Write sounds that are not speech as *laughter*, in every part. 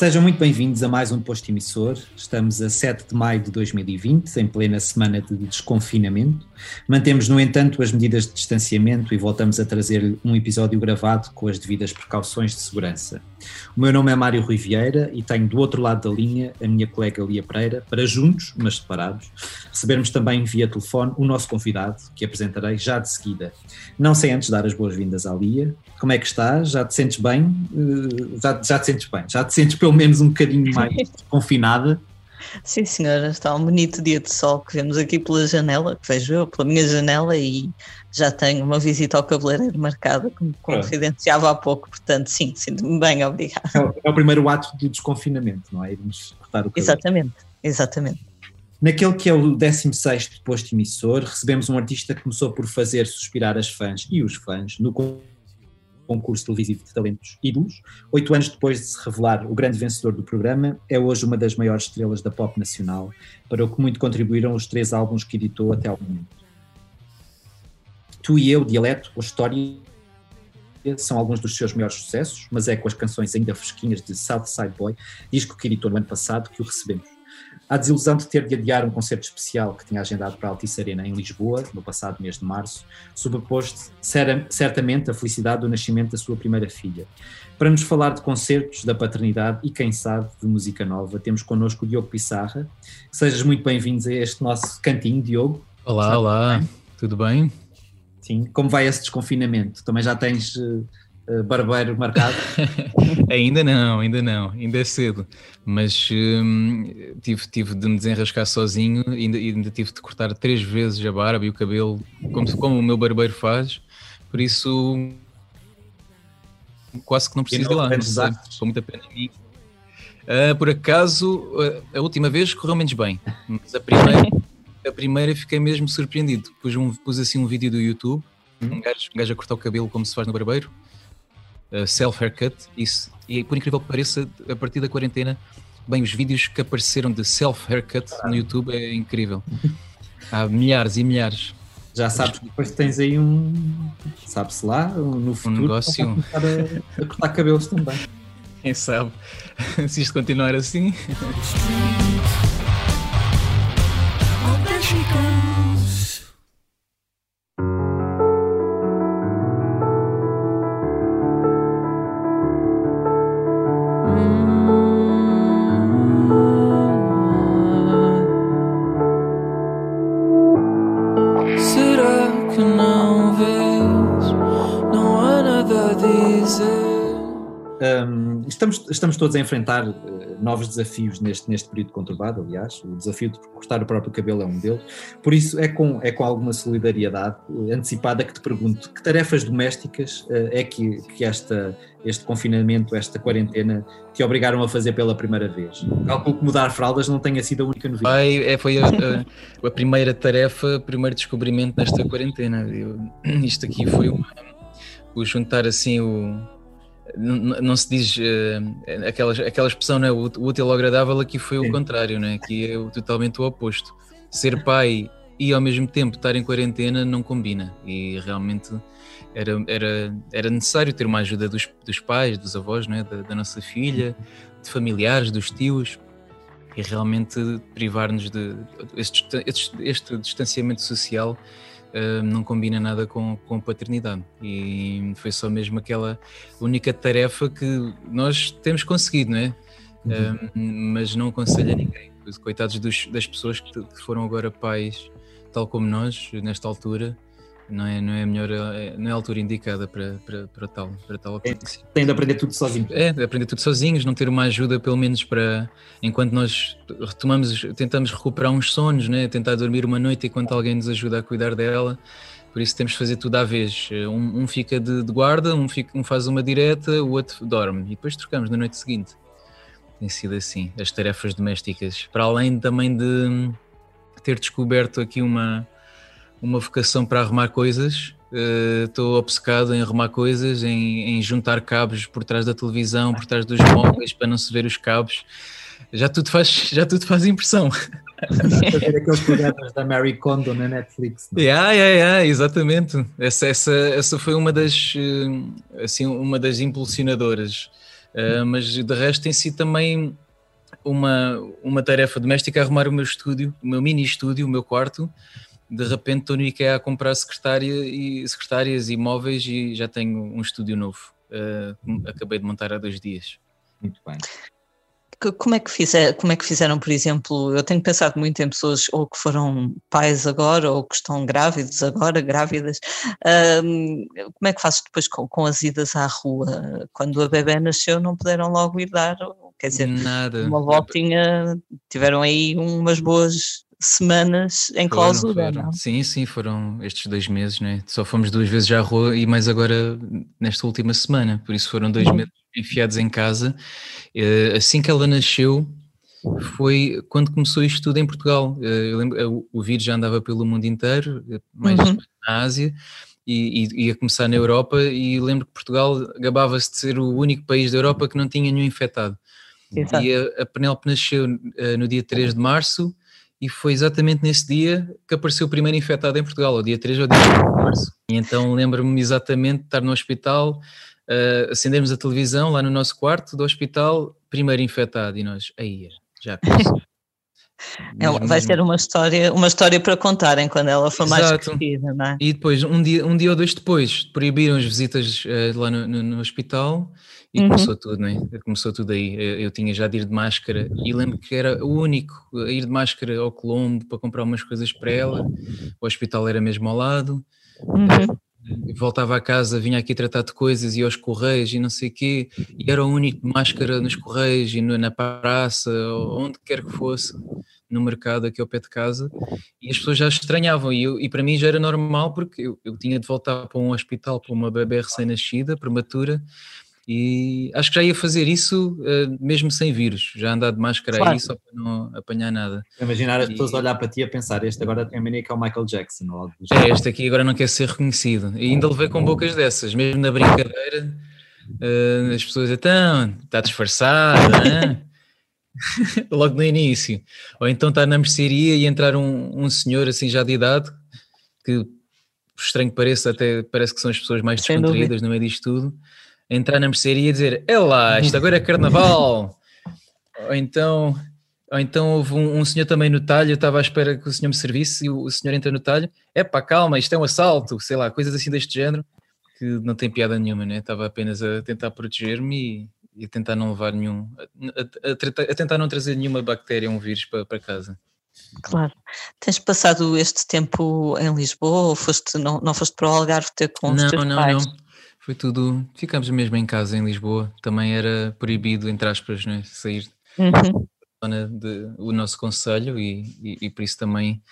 Sejam muito bem-vindos a mais um posto emissor. Estamos a 7 de maio de 2020, em plena semana de desconfinamento. Mantemos, no entanto, as medidas de distanciamento e voltamos a trazer um episódio gravado com as devidas precauções de segurança. O meu nome é Mário Rui Vieira e tenho do outro lado da linha a minha colega Lia Pereira, para juntos, mas separados, recebermos também via telefone o nosso convidado, que apresentarei já de seguida. Não sei antes dar as boas-vindas à Lia. Como é que estás? Já te sentes bem? Eh, já, já te sentes bem? Já te sentes pelo menos um bocadinho mais confinada? Sim, senhora, está um bonito dia de sol que vemos aqui pela janela, que vejo eu pela minha janela e já tenho uma visita ao cabeleireiro marcada, como confidenciava há pouco, portanto, sim, sinto-me bem, obrigado. É o, é o, primeiro ato do desconfinamento, não é? Irmos cortar o cabelo. Exatamente, exatamente. Naquele que é o 16 posto emissor, recebemos um artista que começou por fazer suspirar as fãs e os fãs no concurso televisivo de talentos ídolos. Oito anos depois de se revelar o grande vencedor do programa, é hoje uma das maiores estrelas da pop nacional, para o que muito contribuíram os três álbuns que editou até ao momento. Tu e Eu, Dialeto ou História são alguns dos seus maiores sucessos, mas é com as canções ainda fresquinhas de Southside Boy, disco que editou no ano passado, que o recebemos. A desilusão de ter de adiar um concerto especial que tinha agendado para a Altice Arena em Lisboa, no passado mês de março, sobreposto certamente a felicidade do nascimento da sua primeira filha. Para nos falar de concertos, da paternidade e, quem sabe, de música nova, temos connosco o Diogo Pissarra. Sejas muito bem-vindos a este nosso cantinho, Diogo. Olá, olá, bem? tudo bem? Sim, como vai esse desconfinamento? Também já tens uh, barbeiro marcado? *laughs* ainda não, ainda não, ainda é cedo. Mas hum, tive, tive de me desenrascar sozinho e ainda, ainda tive de cortar três vezes a barba e o cabelo, como, como o meu barbeiro faz. Por isso, quase que não preciso ir lá. Não sei, muita pena em mim. Uh, por acaso, a última vez correu menos bem, mas a primeira, *laughs* a primeira fiquei mesmo surpreendido. Pus, um, pus assim um vídeo do YouTube, um, gajo, um gajo a cortar o cabelo como se faz no barbeiro, uh, self-haircut, isso. E por incrível que pareça, a partir da quarentena, bem, os vídeos que apareceram de self-haircut no YouTube é incrível. *laughs* Há milhares e milhares. Já sabes que depois tens aí um, sabe-se lá, no futuro, um negócio. A, a cortar cabelos também. Quem sabe? *laughs* Se isto continuar assim. Estamos, todos a enfrentar uh, novos desafios neste, neste período conturbado, aliás, o desafio de cortar o próprio cabelo é um deles, por isso é com, é com alguma solidariedade antecipada que te pergunto, que tarefas domésticas uh, é que, que esta, este confinamento, esta quarentena te obrigaram a fazer pela primeira vez? Calculo que mudar fraldas não tenha sido a única novidade. É, foi a, a, a, primeira tarefa, o primeiro descobrimento nesta quarentena, Eu, isto aqui foi uma, o juntar assim o não, não, se diz uh, aquela, aquela expressão, né? o útil ou agradável, aqui foi o contrário, né? aqui é o, totalmente o oposto. Ser pai e ao mesmo tempo estar em quarentena não combina e realmente era, era, era necessário ter uma ajuda dos, dos pais, dos avós, né? da, da nossa filha, de familiares, dos tios e realmente privar-nos de este, este, este distanciamento social uh, não combina nada com, com paternidade. E foi só mesmo aquela única tarefa que nós temos conseguido, não é? Uhum. Uh, mas não aconselho a ninguém. Coitados dos, das pessoas que, que foram agora pais, tal como nós, nesta altura, não é, não é a melhor, é, não é a altura indicada para, para, para tal, para tal ocorrência. Tem de aprender tudo sozinho. É, aprender tudo sozinhos, não ter uma ajuda, pelo menos para enquanto nós retomamos, tentamos recuperar uns sonhos, né? tentar dormir uma noite enquanto alguém nos ajuda a cuidar dela. Por isso temos de fazer tudo à vez. Um, um fica de, de guarda, um, fica, um faz uma direta, o outro dorme. E depois trocamos na noite seguinte. Tem sido assim, as tarefas domésticas. Para além também de ter descoberto aqui uma, uma vocação para arrumar coisas. Estou uh, obcecado em arrumar coisas, em, em, juntar cabos por trás da televisão, por trás dos móveis para não se ver os cabos. Já tudo faz, já tudo faz impressão. Fazer aqueles programas da Mary Kondo na Netflix. Não? Yeah, yeah, yeah, exatamente. Essa, essa, essa foi uma das, eh, assim, uma das impulsionadoras Uh, mas de resto tem sido também uma, uma tarefa doméstica arrumar o meu estúdio, o meu mini estúdio, o meu quarto. De repente estou no IKEA a comprar secretária e, secretárias e móveis e já tenho um estúdio novo. Uh, acabei de montar há dois dias. Muito bem como é que fizer, como é que fizeram, por exemplo, eu tenho pensado muito em pessoas ou que foram pais agora ou que estão grávidos agora, grávidas, um, como é que fazes depois com, com, as idas à rua? Quando a bebê nasceu não puderam logo ir dar, quer dizer, Nada. uma voltinha, tiveram aí umas boas semanas em clausura, não? Sim, sim, foram estes dois meses, né? Só fomos duas vezes à rua e mais agora nesta última semana, por isso foram dois uhum. meses enfiados em casa. Eh, assim que ela nasceu, foi quando começou isto tudo em Portugal. Eh, eu lembro, eh, o vírus já andava pelo mundo inteiro, mais uhum. na Ásia, e, e, ia começar na Europa. E lembro que Portugal gabava-se de ser o único país da Europa que não tinha nenhum infectado. Exato. E a, a Penélope nasceu no dia 3 de março, e foi exatamente nesse dia que apareceu o primeiro infectado em Portugal, o dia 3 ou dia 4 de março. E então lembro-me exatamente de estar no hospital uh, acendemos a televisão lá no nosso quarto do hospital, primeiro infectado, e nós, aí, já começou. É, vai ser uma história, uma história para contarem quando ela for Exato. mais crescida, não é? E depois, um dia, um dia ou dois depois, proibiram as visitas uh, lá no, no, no, hospital e uhum. começou tudo, não é? Começou tudo aí. Eu, eu, tinha já de ir de máscara e lembro que era o único a ir de máscara ao Colombo para comprar umas coisas para ela. O hospital era mesmo ao lado. Uhum voltava a casa, vinha aqui tratar de coisas e aos correios e não sei o quê, e era o único de máscara nos correios e na praça, onde quer que fosse, no mercado aqui ao pé de casa, e as pessoas já estranhavam, e, eu, e para mim já era normal porque eu, eu tinha de voltar para um hospital para uma bebê recém-nascida, prematura, e acho que já ia fazer isso uh, mesmo sem vírus, já andar de máscara claro. aí só para não apanhar nada. Imaginar as e... pessoas olhar para ti a pensar, este agora tem a mania que é o Michael Jackson. Ou algo é, este aqui agora não quer ser reconhecido. E ainda levei com bocas dessas, mesmo na brincadeira, uh, as pessoas então, está disfarçada, né? *laughs* logo no início. Ou então está na mercearia e entrar um, um senhor assim já de idade, que estranho que pareça, até parece que são as pessoas mais descontraídas no meio disto tudo entrar na mercearia e dizer: É lá, isto agora é carnaval. *laughs* ou então, ou então houve um, um, senhor também no talho, eu estava à espera que o senhor me servisse e o, o senhor entra no talho: É pá, calma, isto é um assalto, sei lá, coisas assim deste género que não tem piada nenhuma, né? Estava apenas a tentar proteger-me e, e, a tentar não levar nenhum, a, a, a, tentar não trazer nenhuma bactéria, um vírus para, para casa. Claro. Tens passado este tempo em Lisboa ou foste, não, não foste para o Algarve ter com os não, teus não, pais? Não, não. Foi tudo. Ficámos mesmo em casa em Lisboa. Também era proibido, entre aspas, né, sair uhum. da zona de, o nosso conselho e, e, e, por isso também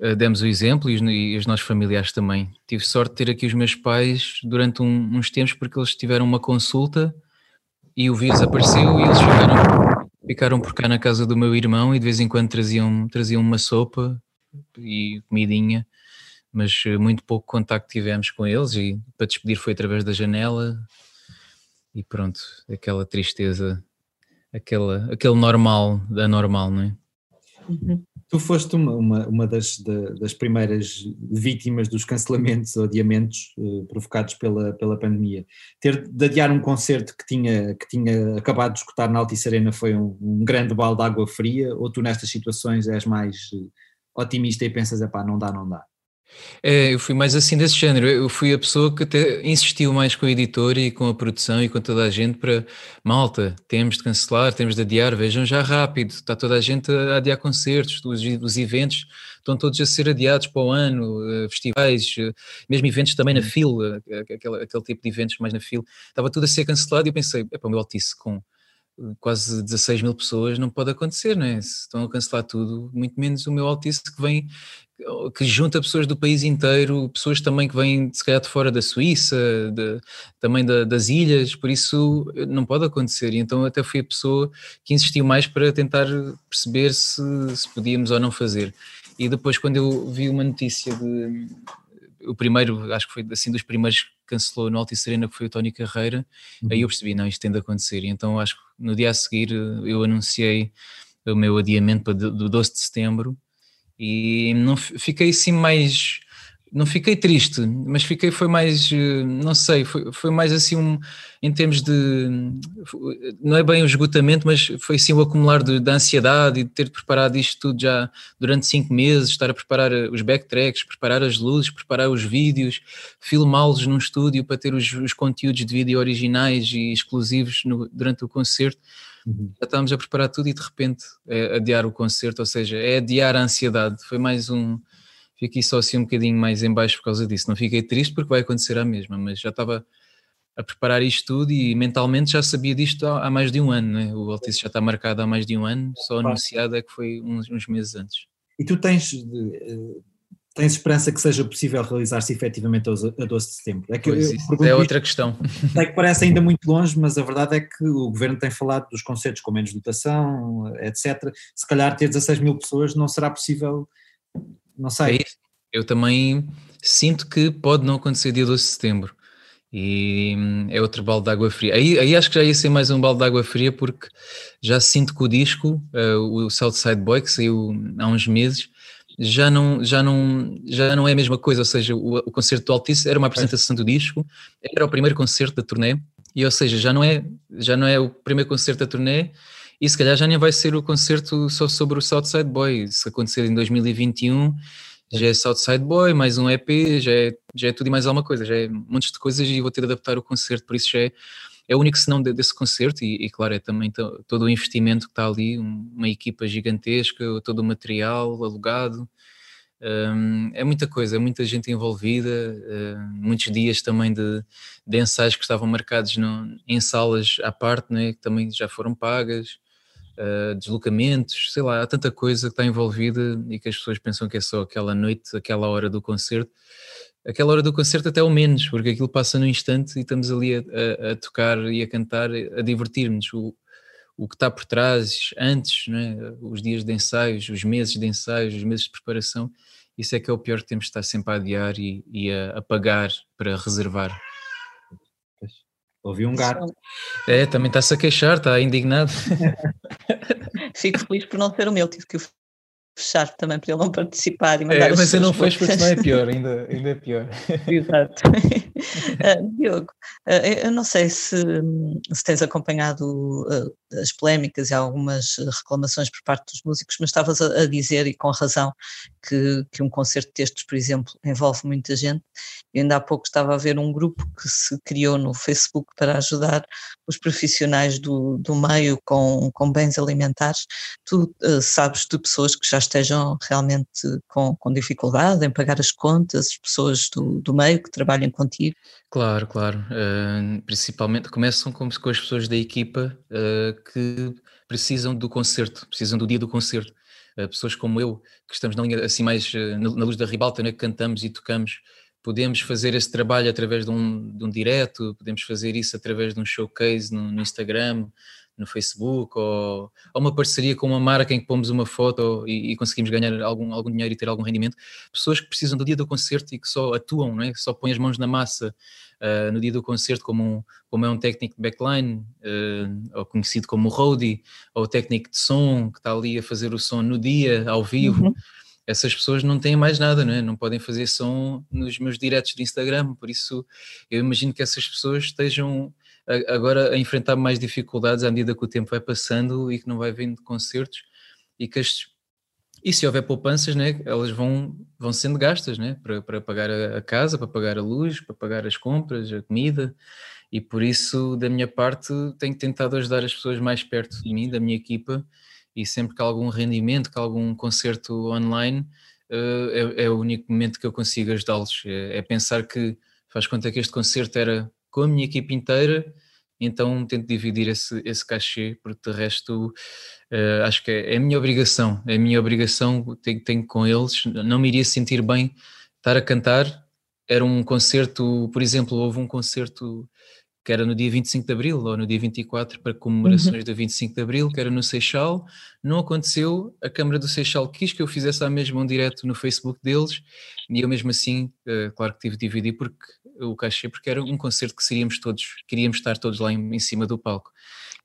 uh, demos o exemplo e os, e os, nossos familiares também. Tive sorte de ter aqui os meus pais durante um, uns tempos porque eles tiveram uma consulta e o vírus apareceu e eles ficaram, ficaram por cá na casa do meu irmão e de vez em quando traziam, traziam uma sopa e comidinha mas eh, muito pouco contacto tivemos com eles e para despedir foi através da janela e pronto, aquela tristeza, aquela, aquele normal da normal, não é? Uhum. Tu foste uma, uma, uma das, das primeiras vítimas dos cancelamentos ou adiamentos uh, provocados pela, pela pandemia. Ter de adiar um concerto que tinha, que tinha acabado de escutar na Altice Arena foi um, um grande balde de água fria, ou tu nestas situações és mais uh, otimista e pensas, é pá, não dá, não dá? É, eu fui mais assim desse género. Eu fui a pessoa que até insistiu mais com o editor e com a produção e com toda a gente para malta, temos de cancelar, temos de adiar, vejam já rápido, está toda a gente a adiar concertos, os, os eventos estão todos a ser adiados para o ano, eh, festivais, eh, mesmo eventos também na fila, aquele, aquele tipo de eventos mais na fila, estava tudo a ser cancelado e eu pensei, é para o meu Altice com quase 16 mil pessoas não pode acontecer, não é? Se estão a cancelar tudo, muito menos o meu Altice que vem que junta pessoas do país inteiro, pessoas também que vêm se calhar de fora da Suíça, de, também da, das ilhas, por isso não pode acontecer. E então até fui a pessoa que insistiu mais para tentar perceber se, se podíamos ou não fazer. E depois quando eu vi uma notícia de o primeiro, acho que foi assim dos primeiros que cancelou no Alto e Serena, que foi o Tony Carreira, uhum. aí eu percebi, não, isto tem de acontecer. E então acho que no dia a seguir eu anunciei o meu adiamento para do 12 de setembro e não fiquei assim mais não fiquei triste, mas fiquei, foi mais, eh, não sei, foi, foi mais assim um, em termos de, não é bem o esgotamento, mas foi assim o acumular de, de ansiedade e de ter preparado isto tudo já durante cinco meses, estar a preparar eh, os backtracks, preparar as luzes, preparar os vídeos, filmá-los num estúdio para ter os, os, conteúdos de vídeo originais e exclusivos no, durante o concerto. Uhum. Já estávamos a preparar tudo e de repente é adiar o concerto, ou seja, é adiar a ansiedade. Foi mais um, fiquei só assim um bocadinho mais em baixo por causa disso. Não fiquei triste porque vai acontecer a mesma, mas já estava a preparar isto tudo e mentalmente já sabia disto há, há mais de um ano. Né? O Altice já está marcado há mais de um ano, só anunciado é que foi uns, uns meses antes. E tu tens, eh, tens esperança que seja possível realizar-se efetivamente a 12 de setembro? É, que pois, é outra questão. *laughs* É que parece ainda muito longe, mas a verdade é que o governo tem falado dos concertos com menos dotação, etc. Se calhar ter 16 mil pessoas não será possível não sei. É eu também sinto que pode não acontecer dia 12 de setembro. E hum, é outro balde de água fria. Aí, aí acho que já ia ser mais um balde de água fria, porque já sinto que o disco, uh, o Southside Boy, que saiu há uns meses, já não, já não, já não é a mesma coisa. Ou seja, o, o concerto do Altice era uma apresentação do disco, era o primeiro concerto da turnê, e ou seja, já não é, já não é o primeiro concerto da turnê, e se calhar já nem vai ser o concerto só sobre o Southside Boy. Se acontecer em 2021, já é Southside Boy, mais um EP, já é, já é tudo e mais alguma coisa, já é um monte de coisas e vou ter de adaptar o concerto, por isso já é, é o único senão desse concerto e, e, claro, é também todo o investimento que está ali, uma equipa gigantesca, todo o material alugado, um, é muita coisa, é muita gente envolvida, uh, muitos dias também de, de ensaios que estavam marcados no, em salas à parte, né, que também já foram pagas, uh, deslocamentos, sei lá, há tanta coisa que está envolvida e que as pessoas pensam que é só aquela noite, aquela hora do concerto. Aquela hora do concerto até o menos, porque aquilo passa no instante e estamos ali a, a, a tocar e a cantar, a divertir-nos. O, o que está por trás, antes, né? os dias de ensaios, os meses de ensaios, os meses de preparação, isso é que é o pior que temos de estar sempre a adiar e, e a, a pagar para reservar. Ouvi um gato. É, também está-se a queixar, está indignado. *laughs* Fico feliz por não ser o meu, tive que o fechar também para ele não participar e mandar é, Mas eu não fez porque não é pior, ainda, ainda é pior. *laughs* Exato. uh, *laughs* Diogo, uh, eu não sei se, se tens acompanhado uh, as polémicas e algumas reclamações por parte dos músicos, mas estavas a, dizer, e com razão, que, que um concerto destes, por exemplo, envolve muita gente. Eu ainda há pouco estava a ver um grupo que se criou no Facebook para ajudar os profissionais do, do meio com, com bens alimentares. Tu sabes de pessoas que já estejam realmente com, com dificuldade em pagar as contas, as pessoas do, do meio que trabalham contigo? Claro, claro. Uh, principalmente começam com, com, as pessoas da equipa uh, que precisam do concerto, precisam do dia do concerto. Uh, pessoas como eu, que estamos na linha assim mais na, na, luz da ribalta, né, que cantamos e tocamos, podemos fazer esse trabalho através de um, de um direto, podemos fazer isso através de um showcase no, no Instagram, no Facebook ou, ou, uma parceria com uma marca em que pomos uma foto e, e, conseguimos ganhar algum, algum dinheiro e ter algum rendimento. Pessoas que precisam do dia do concerto e que só atuam, não é? só põem as mãos na massa uh, no dia do concerto, como, um, como é um técnico de backline, uh, ou conhecido como roadie, ou técnico de som que está ali a fazer o som no dia, ao vivo. Uhum essas pessoas não têm mais nada, não é? Não podem fazer som nos meus directs de Instagram, por isso eu imagino que essas pessoas estejam agora a enfrentar mais dificuldades à medida que o tempo vai passando e que não vai vindo concertos e que as, e se houver poupanças, né, elas vão, vão sendo gastas né, para, para pagar a, casa, para pagar a luz, para pagar as compras, a comida, e por isso, da minha parte, tenho tentado ajudar as pessoas mais perto de mim, da minha equipa, e sempre que há algum rendimento, que há algum concerto online, uh, é, é, o único momento que eu consigo ajudá-los. É, é pensar que faz conta que este concerto era com a minha equipe inteira, então tento dividir esse, esse cachê, porque de resto uh, acho que é, é, a minha obrigação, é a minha obrigação, tenho, tenho com eles, não me iria sentir bem estar a cantar, era um concerto, por exemplo, houve um concerto que era no dia 25 de Abril ou no dia 24 para comemorações uhum. do 25 de Abril, que era no Seixal, não aconteceu, a Câmara do Seixal quis que eu fizesse a mesma um direto no Facebook deles e eu mesmo assim, uh, claro que tive de dividir porque o cachê, porque era um concerto que seríamos todos, queríamos estar todos lá em, em cima do palco.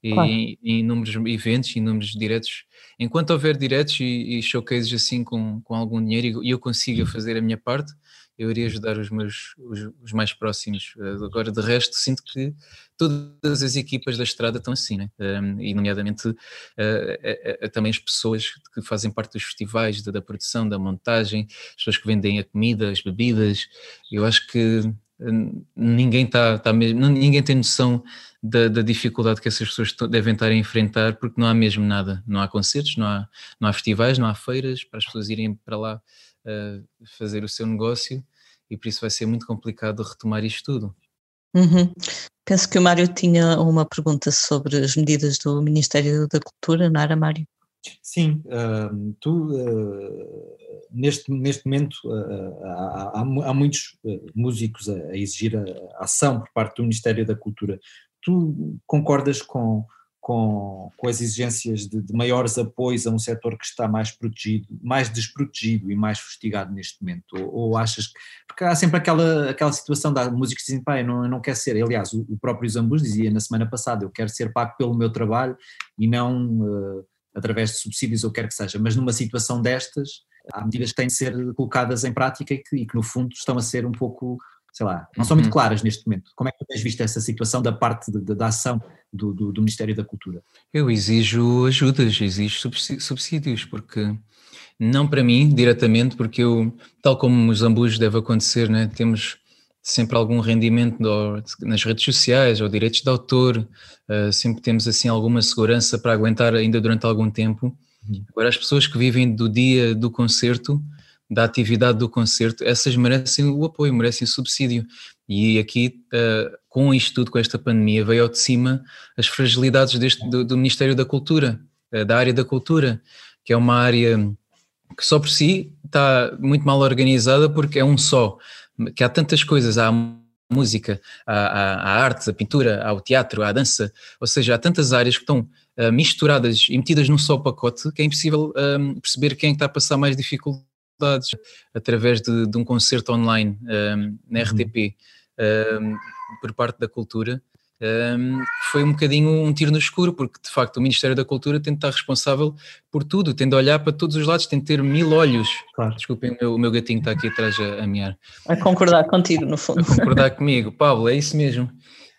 claro. em, em inúmeros eventos, em inúmeros diretos. Enquanto houver diretos e, e showcases assim com, com algum dinheiro e eu consiga uhum. fazer a minha parte, eu iria ajudar os meus os, os, mais próximos. Eh, agora, de resto, sinto que todas as equipas da estrada estão assim, né? E nomeadamente uh, uh, uh, também as pessoas que fazem parte dos festivais, da, da, produção, da montagem, as pessoas que vendem a comida, as bebidas. Eu acho que ninguém está tá mesmo, ninguém tem noção da, da, dificuldade que essas pessoas devem estar a enfrentar, porque não há mesmo nada, não há concertos, não há, não há festivais, não há feiras para as pessoas irem para lá fazer o seu negócio e por isso vai ser muito complicado retomar isto tudo. Uhum. Penso que o Mário tinha uma pergunta sobre as medidas do Ministério da Cultura, não era, Mário? Sim, uh, tu uh, neste, neste momento uh, há, há, há, muitos músicos a, a exigir a, a, ação por parte do Ministério da Cultura. Tu concordas com, com, com as exigências de, de, maiores apoios a um setor que está mais protegido, mais desprotegido e mais fustigado neste momento? Ou, ou achas que. Porque há sempre aquela, aquela situação da música que dizem, pá, eu não, eu não quero ser. Aliás, o, o próprio Zambus dizia na semana passada: eu quero ser pago pelo meu trabalho e não uh, através de subsídios ou quer que seja. Mas numa situação destas, há medidas que têm de ser colocadas em prática e que, e que no fundo estão a ser um pouco sei lá, não são muito uhum. claras neste momento. Como é que tu tens visto essa situação da parte de, de, da ação do, do, do, Ministério da Cultura? Eu exijo ajudas, exijo subsídios, porque não para mim diretamente, porque eu, tal como os ambos deve acontecer, né, temos sempre algum rendimento nas redes sociais ou direitos de autor, uh, sempre temos assim alguma segurança para aguentar ainda durante algum tempo. Uhum. Agora as pessoas que vivem do dia do concerto da atividade do concerto, essas merecem o apoio, merecem o subsídio. E aqui, uh, com isto tudo, com esta pandemia, veio ao de cima as fragilidades deste, do, do Ministério da Cultura, uh, da área da cultura, que é uma área que só por si está muito mal organizada porque é um só, que há tantas coisas, há música, há, há, arte, a pintura, há o teatro, há a dança, ou seja, há tantas áreas que estão uh, misturadas e metidas num só pacote que é impossível perceber quem é está a passar mais dificuldade através de, de um concerto online um, na RTP um, por parte da cultura. Um, foi um bocadinho um tiro no escuro, porque de facto o Ministério da Cultura tem de estar responsável por tudo, tem de olhar para todos os lados, tem de ter mil olhos. Claro. Desculpem, o meu, o meu gatinho está aqui atrás a, a miar. A concordar contigo, no fundo. A concordar comigo, Pablo, é isso mesmo.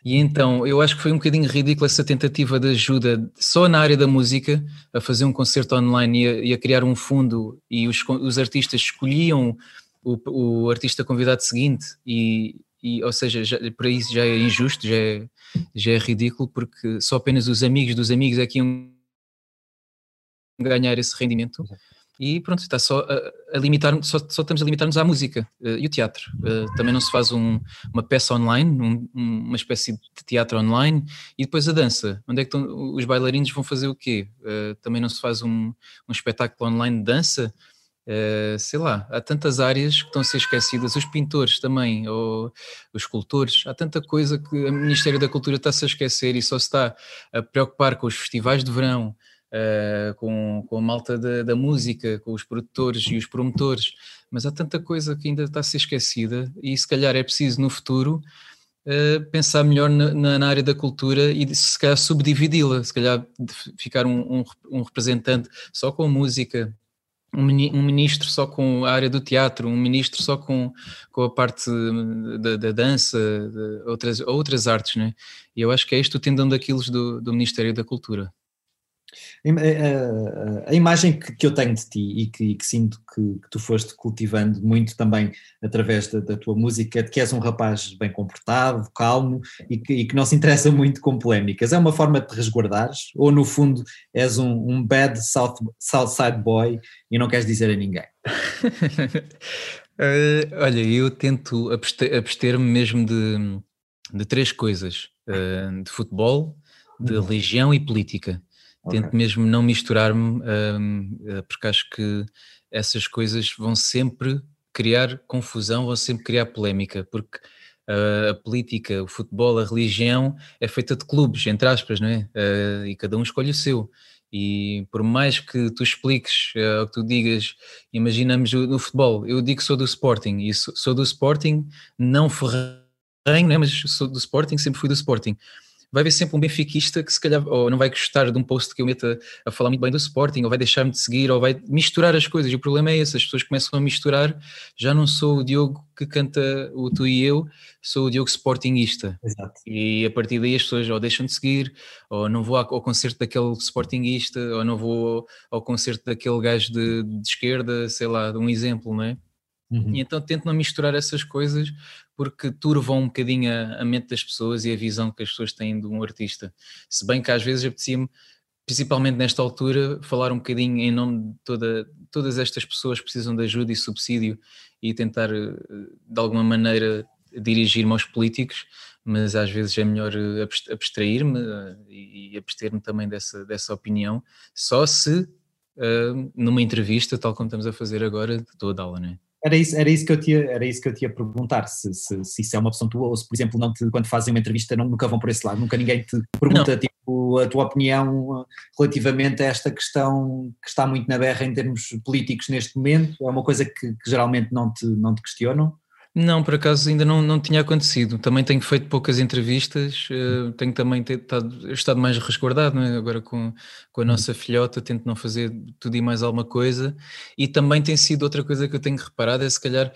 E então, eu acho que foi um bocadinho ridículo essa tentativa de ajuda só na área da música, a fazer um concerto online e a, e a criar um fundo, e os, os artistas escolhiam o, o, artista convidado seguinte, e, e ou seja, já, para isso já é injusto, já é, já é ridículo, porque só apenas os amigos dos amigos é que iam ganhar esse rendimento. E pronto, está só a, a limitar, só, só, estamos a limitar-nos à música uh, e o teatro. Uh, também não se faz um, uma peça online, um, uma espécie de teatro online, e depois a dança. Onde é que estão, os bailarinos vão fazer o quê? Uh, também não se faz um, um espetáculo online de dança? sei lá, há tantas áreas que estão a ser esquecidas, os pintores também, ou os escultores, há tanta coisa que o Ministério da Cultura está-se a esquecer e só se está a preocupar com os festivais de verão, uh, com, com a malta da, da, música, com os produtores e os promotores, mas há tanta coisa que ainda está a ser esquecida e se calhar é preciso no futuro uh, pensar melhor na, na, área da cultura e se calhar subdividi-la, se calhar ficar um, um, um representante só com a música, um ministro só com a área do teatro, um ministro só com, com a parte da, da dança, outras, outras artes, né? E eu acho que é isto o tendão daquilo do, do Ministério da Cultura. A, a, a imagem que, que, eu tenho de ti e que, que sinto que, que, tu foste cultivando muito também através da, da, tua música, de que és um rapaz bem comportado, calmo e que, e não se interessa muito com polémicas. É uma forma de te resguardares? Ou no fundo és um, um bad South, Southside boy e não queres dizer a ninguém? uh, *laughs* olha, eu tento abster-me mesmo de, de três coisas: uh, de futebol, de uhum. religião e política. Tento okay. mesmo não misturar-me, um, eh, porque acho que essas coisas vão sempre criar confusão, vão sempre criar polémica, porque uh, a política, o futebol, a religião é feita de clubes, entre aspas, não é? Uh, e cada um escolhe o seu. E por mais que tu expliques uh, ou que tu digas, imaginamos no futebol, eu digo que sou do Sporting, e sou, sou do Sporting, não ferrenho, né? mas sou do Sporting, sempre fui do Sporting vai haver sempre um benfiquista que se calhar ou não vai gostar de um post que eu meta a falar muito bem do Sporting, ou vai deixar-me de seguir, ou vai misturar as coisas. E o problema é esse, as pessoas começam a misturar. Já não sou o Diogo que canta o Tu e Eu, sou o Diogo Sportingista. Exato. E a partir daí as pessoas ou deixam de seguir, ou não vou ao concerto daquele Sportingista, ou não vou ao concerto daquele gajo de, de esquerda, sei lá, um exemplo, não é? Uhum. E então tento não misturar essas coisas porque turvam um bocadinho a, a, mente das pessoas e a visão que as pessoas têm de um artista. Se bem que às vezes apetecia-me, principalmente nesta altura, falar um bocadinho em nome de toda, todas estas pessoas que precisam de ajuda e subsídio e tentar eh, de alguma maneira dirigir-me aos políticos, mas às vezes é melhor eh, abstrair-me eh, e abster-me também dessa, dessa opinião, só se numa entrevista, tal como estamos a fazer agora, estou a dá-la, não é? Era isso, era, isso que eu tinha, era isso que eu tinha a perguntar, se, se, se isso é uma opção tua ou se, por exemplo, não te, quando fazem uma entrevista não, nunca vão por esse lado, nunca ninguém te pergunta tipo, a tua opinião relativamente a esta questão que está muito na berra em termos políticos neste momento, é uma coisa que, que geralmente não te, não te questionam? Não, por acaso ainda não, não tinha acontecido. Também tenho feito poucas entrevistas, uh, tenho também estado, estado mais resguardado, é? agora com, com a hum. nossa filhota, tento não fazer tudo e mais alguma coisa. E também tem sido outra coisa que eu tenho reparado: é se calhar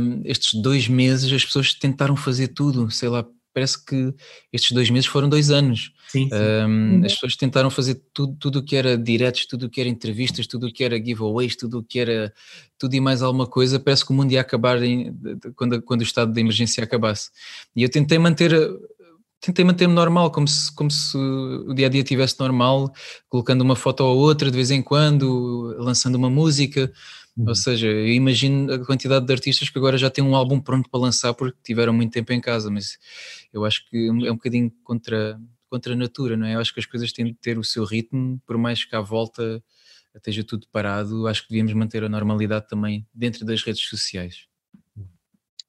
um, estes dois meses as pessoas tentaram fazer tudo, sei lá, parece que estes dois meses foram dois anos. Sim, sim. Um, uhum. As pessoas tentaram fazer tudo, tudo o que era diretos, tudo o que era entrevistas, tudo o que era giveaways, tudo o que era tudo e mais alguma coisa. Parece que o mundo ia acabar em, quando, quando o estado de emergência acabasse. E eu tentei manter tentei manter-me normal, como se, como se o dia a dia estivesse normal, colocando uma foto ou outra de vez em quando, lançando uma música. Uhum. Ou seja, eu imagino a quantidade de artistas que agora já têm um álbum pronto para lançar porque tiveram muito tempo em casa, mas eu acho que é um é bocadinho contra, contra a natura, não é? Eu acho que as coisas têm de ter o seu ritmo, por mais que à volta esteja tudo parado, acho que devíamos manter a normalidade também dentro das redes sociais.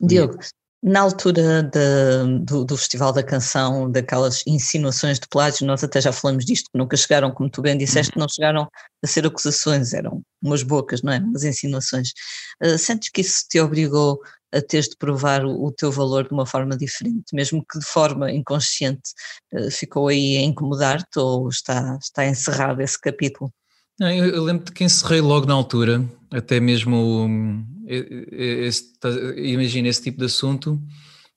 Diogo, na altura de, do, do, Festival da Canção, daquelas insinuações de plágio, nós até já falamos disto, que nunca chegaram, como tu bem disseste, não chegaram a ser acusações, eram umas bocas, não é? Umas insinuações. Uh, sentes que isso te obrigou a teres de provar o, o, teu valor de uma forma diferente, mesmo que de forma inconsciente uh, ficou aí a incomodar-te ou está, está encerrado esse capítulo? Eu, eu lembro de que encerrei logo na altura, até mesmo hum, esse, imagina esse tipo de assunto,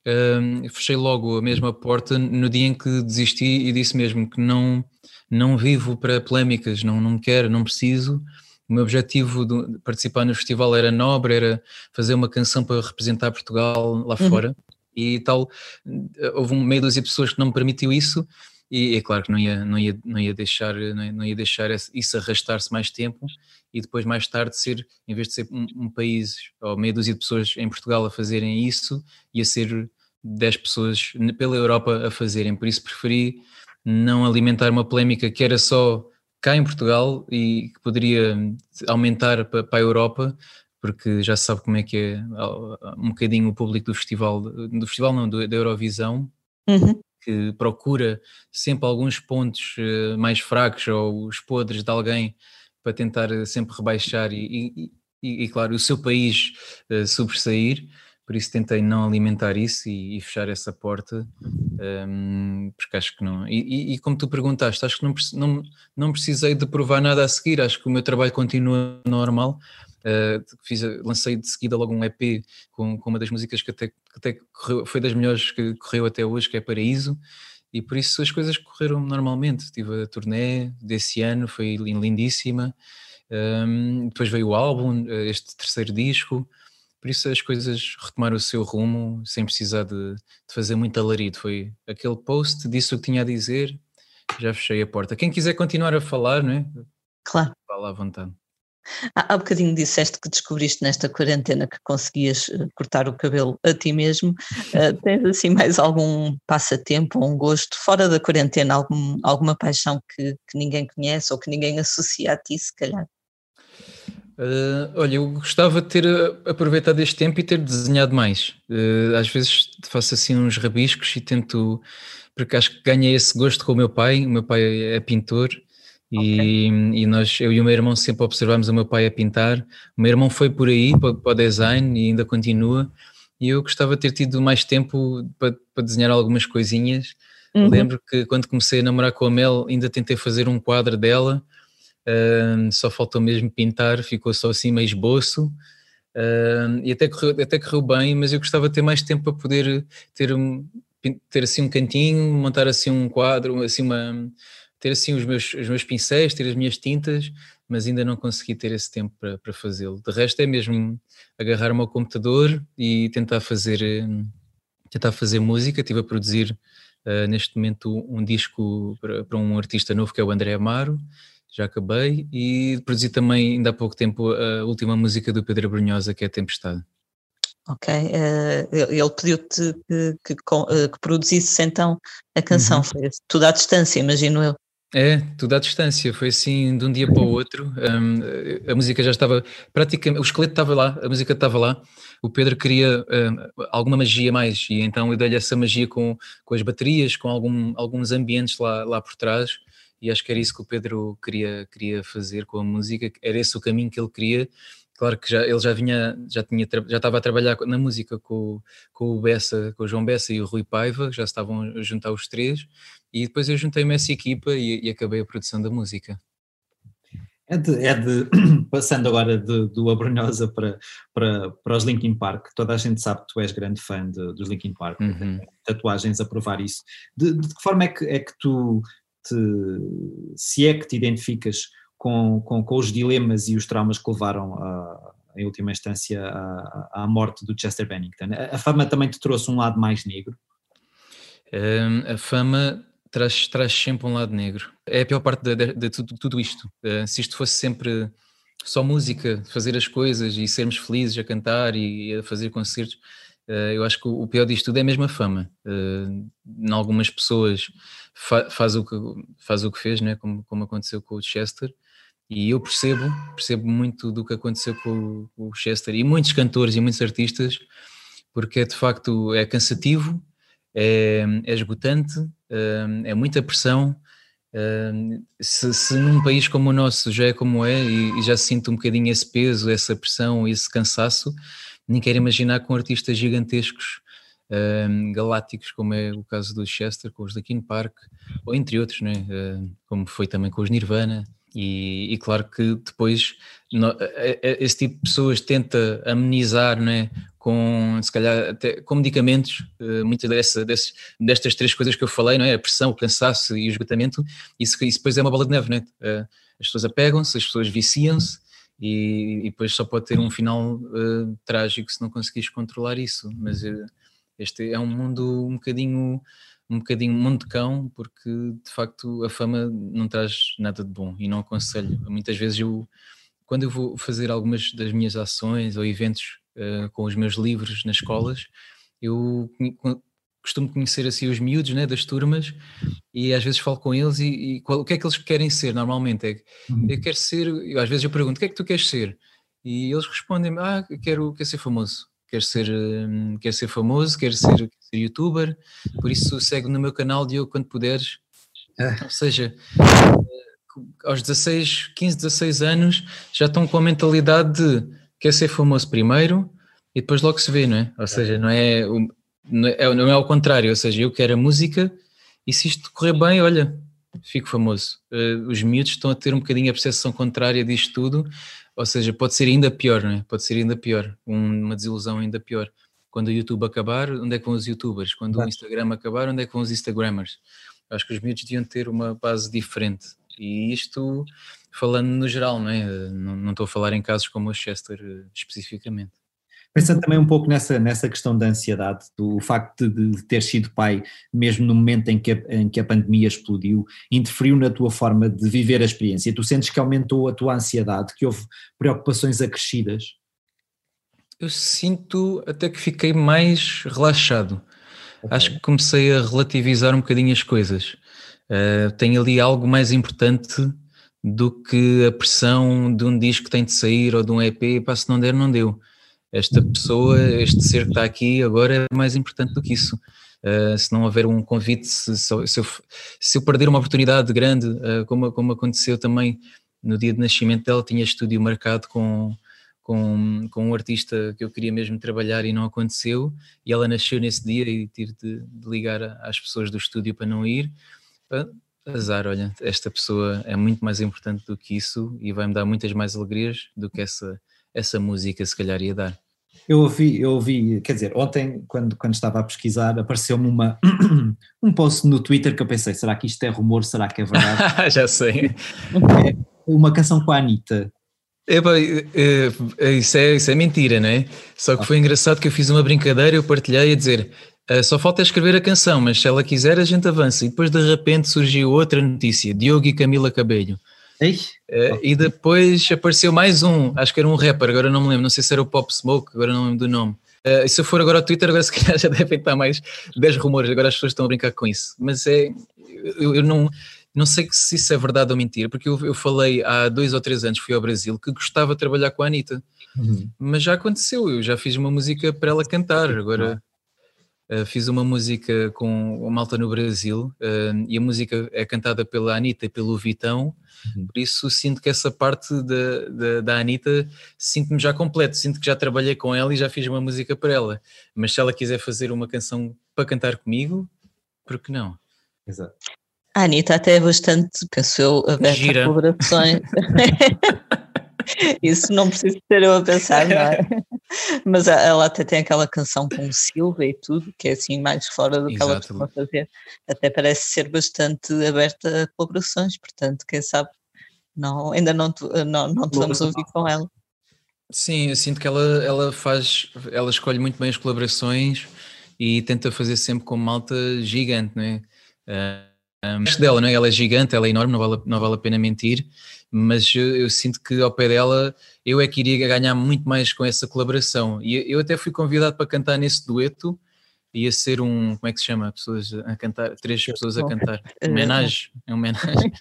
um, fechei logo a mesma porta no dia em que desisti e disse mesmo que não, não vivo para polémicas, não, não quero, não preciso. O meu objetivo de participar no festival era nobre, era fazer uma canção para representar Portugal lá uhum. fora e tal. Houve um meio dúzia de pessoas que não me permitiu isso e é claro que não ia, não ia, não ia deixar, não ia, não ia deixar isso arrastar-se mais tempo e depois mais tarde ser, em vez de ser um, um, país ou meia dúzia de pessoas em Portugal a fazerem isso, ia ser 10 pessoas pela Europa a fazerem. Por isso preferi não alimentar uma polémica que era só cá em Portugal e que poderia aumentar para, para a Europa, porque já se sabe como é que é um bocadinho o público do festival, do festival não, do, da Eurovisão. Uhum que procura sempre alguns pontos uh, mais fracos ou os podres de alguém para tentar eh, sempre rebaixar e, e, e claro, o seu país uh, sobressair. Por isso tentei não alimentar isso e, e fechar essa porta, um, ehm, porque acho que não. E, como tu perguntaste, acho que não, não, não precisei de provar nada a seguir, acho que o meu trabalho continua normal. Uh, fiz, lancei de seguida logo um EP com, com uma das músicas que até, que até correu, foi das melhores que correu até hoje, que é Paraíso, e por isso as coisas correram normalmente. Tive a turnê desse ano, foi lindíssima. Um, ehm, depois veio o álbum, eh, este terceiro disco, por isso as coisas retomaram o seu rumo sem precisar de, de fazer muito alarido. Foi aquele post, disse o que tinha a dizer, já fechei a porta. Quem quiser continuar a falar, não é? Claro. Fala à vontade. Há, há bocadinho disseste que descobriste nesta quarentena que conseguias eh, cortar o cabelo a ti mesmo. Uh, *laughs* tens assim mais algum passatempo ou um gosto fora da quarentena, algum, alguma paixão que, que ninguém conhece ou que ninguém associa a ti, se calhar? Uh, olha, eu gostava de ter aproveitado este tempo e ter desenhado mais. Uh, às vezes faço assim uns rabiscos e tento, porque acho que ganhei esse gosto com o meu pai. O meu pai é pintor e, okay. e, nós, eu e o meu irmão sempre observamos o meu pai a pintar. O meu irmão foi por aí para, para o design e ainda continua. E eu gostava de ter tido mais tempo para, para desenhar algumas coisinhas. Uhum. Lembro que quando comecei a namorar com a Mel, ainda tentei fazer um quadro dela, uh, só faltou mesmo pintar, ficou só assim meio esboço. Uh, e até correu, até correu bem, mas eu gostava de ter mais tempo para poder ter, ter assim um cantinho, montar assim um quadro, assim uma, ter assim os meus, os meus pincéis, ter as minhas tintas, mas ainda não consegui ter esse tempo para, para fazê-lo. De resto é mesmo agarrar o meu computador e tentar fazer, tentar fazer música. Estive a produzir uh, neste momento um disco para, para, um artista novo que é o André Amaro, já acabei, e produzi também ainda há pouco tempo a última música do Pedro Brunhosa que é Tempestade. Ok, uh, ele pediu-te que, que, que, uh, que, produzisse então a canção, uhum. foi tudo à distância, imagino eu. É, tudo à distância, foi assim de um dia para o outro. Um, a música já estava praticamente, o esqueleto estava lá, a música estava lá. O Pedro queria um, alguma magia mais, e então eu dei-lhe essa magia com, com as baterias, com algum, alguns ambientes lá, lá por trás. E acho que era isso que o Pedro queria, queria fazer com a música, era esse o caminho que ele queria. Claro que já, ele já vinha, já, tinha, já estava a trabalhar na música com, com o Bessa, com o João Bessa e o Rui Paiva, já estavam a juntar os três e depois eu juntei-me a essa equipa e, e, acabei a produção da música. É de, é de *clears throat* passando agora de, do Abrunhosa para, para, para os Linkin Park, toda a gente sabe que tu és grande fã de, dos Linkin Park, uhum. tatuagens a provar isso. De, de, que forma é que, é que tu, te, se é que te identificas com, com, com os dilemas e os traumas que levaram a, em última instância à, à morte do Chester Bennington? A, a fama também te trouxe um lado mais negro? Um, a fama traz, traz sempre um lado negro. É a pior parte de, de, de tudo, tudo, isto. Uh, se isto fosse sempre só música, fazer as coisas e sermos felizes a cantar e, a fazer concertos, eu acho que o, pior disto tudo é mesmo a fama. Uh, em algumas pessoas fa, faz, o que, faz o que fez, né? como, como aconteceu com o Chester, e eu percebo, percebo muito do que aconteceu com o, Chester e muitos cantores e muitos artistas, porque é de facto é cansativo, é, é esgotante, é muita pressão. Se, se, num país como o nosso já é como é e, e já sinto um bocadinho esse peso, essa pressão, esse cansaço, nem quero imaginar com artistas gigantescos, galácticos, como é o caso do Chester, com os da King Park, ou entre outros, né? como foi também com os Nirvana. E, e, claro que depois no, esse tipo de pessoas tenta amenizar né, com, se calhar, até com medicamentos, uh, muitas dessa, destas três coisas que eu falei, não é? A pressão, o cansaço e o esgotamento, isso, isso depois é uma bola de neve, é? Uh, as pessoas apegam-se, as pessoas viciam-se e, e, depois só pode ter um final uh, trágico se não conseguires controlar isso. Mas este é um mundo um bocadinho um bocadinho mundo de cão, porque de facto a fama não traz nada de bom e não aconselho. Muitas vezes eu, quando eu vou fazer algumas das minhas ações ou eventos uh, com os meus livros nas escolas, eu costumo conhecer assim os miúdos né, das turmas e às vezes falo com eles e, e qual, o que é que eles querem ser normalmente é uhum. eu quero ser, eu, às vezes eu pergunto o que é que tu queres ser e eles respondem ah quero, quero ser famoso quero ser, hum, quero ser famoso quero ser, quero ser youtuber por isso segue no meu canal Diogo quando puderes é. ou seja aos 16, 15, 16 anos já estão com a mentalidade de quer ser famoso primeiro e depois logo se vê, não é? Ou seja, não é, não é, não é ao contrário, ou seja, eu quero a música e se isto correr bem, olha, fico famoso. Uh, os miúdos estão a ter um bocadinho a percepção contrária disto tudo, ou seja, pode ser ainda pior, não é? Pode ser ainda pior, um, uma desilusão ainda pior. Quando o YouTube acabar, onde é que vão os YouTubers? Quando o Instagram acabar, onde é que vão os Instagrammers? Acho que os miúdos deviam ter uma base diferente. E isto falando no geral, não é? Não, não estou a falar em casos como o Chester eh, especificamente. Pensando também um pouco nessa, nessa questão da ansiedade, do facto de, de ter sido pai, mesmo no momento em que, a, em que a pandemia explodiu, interferiu na tua forma de viver a experiência? Tu sentes que aumentou a tua ansiedade, que houve preocupações acrescidas? Eu sinto até que fiquei mais relaxado. Okay. Acho que comecei a relativizar um bocadinho as coisas. Uh, tem ali algo mais importante do que a pressão de um disco que tem de sair ou de um EP, para se não der, não deu. Esta pessoa, este ser que está aqui agora é mais importante do que isso. Uh, se não houver um convite, se, se, eu, se eu, perder uma oportunidade grande, uh, como, como aconteceu também no dia de nascimento dela, tinha estúdio marcado com, com, com um artista que eu queria mesmo trabalhar e não aconteceu, e ela nasceu nesse dia e tive de, de ligar às pessoas do estúdio para não ir. Azar, olha, esta pessoa é muito mais importante do que isso e vai-me dar muitas mais alegrias do que essa, essa música se calhar ia dar. Eu ouvi, eu ouvi, quer dizer, ontem, quando, quando estava a pesquisar, apareceu-me uma, *clears throat* um post no Twitter que eu pensei, será que isto é rumor, será que é verdade? *laughs* Já sei. É uma canção com a Anitta. Epa, isso, é, isso é mentira, não é? Só que foi engraçado que eu fiz uma brincadeira, eu partilhei a dizer uh, só falta escrever a canção, mas se ela quiser a gente avança. E depois de repente surgiu outra notícia, Diogo e Camila Cabelho. Uh, e depois apareceu mais um, acho que era um rapper, agora não me lembro, não sei se era o Pop Smoke, agora não me lembro do nome. Uh, se eu for agora ao Twitter, agora se *laughs* calhar já devem estar mais 10 rumores, agora as pessoas estão a brincar com isso. Mas é, eu, eu não, não sei se isso é verdade ou mentira, porque eu, eu, falei há dois ou três anos, fui ao Brasil, que gostava de trabalhar com a Anitta. Uhum. Mas já aconteceu, eu já fiz uma música para ela cantar. Agora uh, fiz uma música com a malta no Brasil uh, e a música é cantada pela Anitta e pelo Vitão. Uhum. Por isso sinto que essa parte da, da, da Anitta sinto-me já completo, sinto que já trabalhei com ela e já fiz uma música para ela. Mas se ela quiser fazer uma canção para cantar comigo, por que não? Exato. A Anitta até é bastante, penso eu, aberta Gira. a colaborações. *laughs* Isso não preciso ser eu a pensar, não é? *laughs* Mas ela até tem aquela canção com o Silva e tudo, que é assim mais fora do que Exato. ela costuma fazer. Até parece ser bastante aberta a colaborações, portanto, quem sabe, não, ainda não, não, não vamos ouvir com ela. Sim, eu sinto que ela, ela faz, ela escolhe muito bem as colaborações e tenta fazer sempre com malta gigante, não é? Uh, um, dela, não é? Ela é gigante, ela é enorme, não vale, não vale a pena mentir, mas eu, eu, sinto que ao pé dela eu é que iria ganhar muito mais com essa colaboração. E eu até fui convidado para cantar nesse dueto, ia ser um, como é que se chama? Pessoas a cantar, três pessoas a cantar. Homenagem, é um homenagem.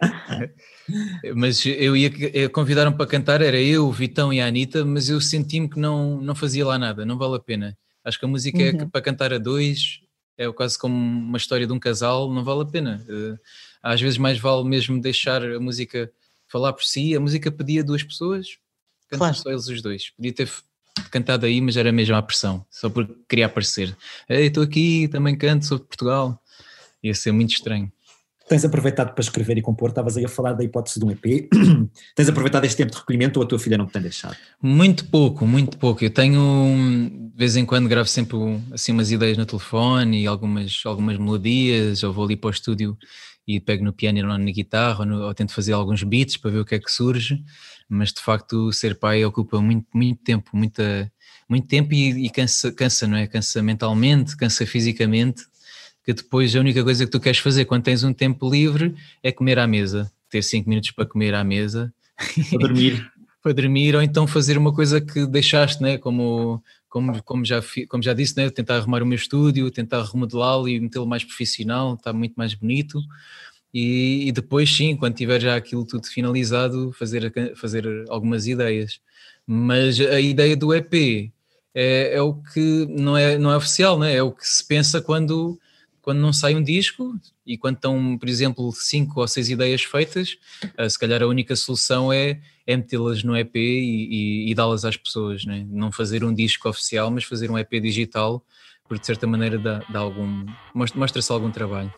*laughs* mas eu ia convidaram para cantar, era eu, o Vitão e a Anitta, mas eu senti-me que não, não fazia lá nada, não vale a pena. Acho que a música é uhum. é para cantar a dois, é quase como uma história de um casal, não vale a pena. Às vezes mais vale mesmo deixar a música falar por si. A música pedia duas pessoas, cantam claro. só eles os dois. Podia ter cantado aí, mas era mesmo à pressão, só porque queria aparecer. Ei, estou aqui, também canto sobre Portugal. Ia ser muito estranho. Tens aproveitado para escrever e compor, estavas aí a falar da hipótese de um EP. *clears throat* Tens aproveitado este tempo de recolhimento ou a tua filha não te tem deixado? Muito pouco, muito pouco. Eu tenho, de vez em quando, gravo sempre assim umas ideias no telefone e algumas, algumas melodias, ou vou ali para o estúdio e pego no piano ou na guitarra, ou, no, ou tento fazer alguns beats para ver o que é que surge. Mas de facto, ser pai ocupa muito, muito tempo, muita, muito tempo e, e cansa, cansa, não é? Cansa mentalmente, cansa fisicamente que depois a única coisa que tu queres fazer quando tens um tempo livre é comer à mesa, ter cinco minutos para comer à mesa. Para dormir. *laughs* para dormir, ou então fazer uma coisa que deixaste, né? como, como, como, já, como já disse, né? tentar arrumar o meu estúdio, tentar remodelá-lo e metê-lo mais profissional, está muito mais bonito. E, e, depois, sim, quando tiver já aquilo tudo finalizado, fazer, fazer algumas ideias. Mas a ideia do EP é, é o que não é, não é oficial, né? é o que se pensa quando quando não sai um disco e quando estão, por exemplo, cinco ou seis ideias feitas, uh, se calhar a única solução é, é metê-las no EP e, e, e dá-las às pessoas, né? não fazer um disco oficial, mas fazer um EP digital, porque de certa maneira dá, dá algum, mostra-se algum trabalho.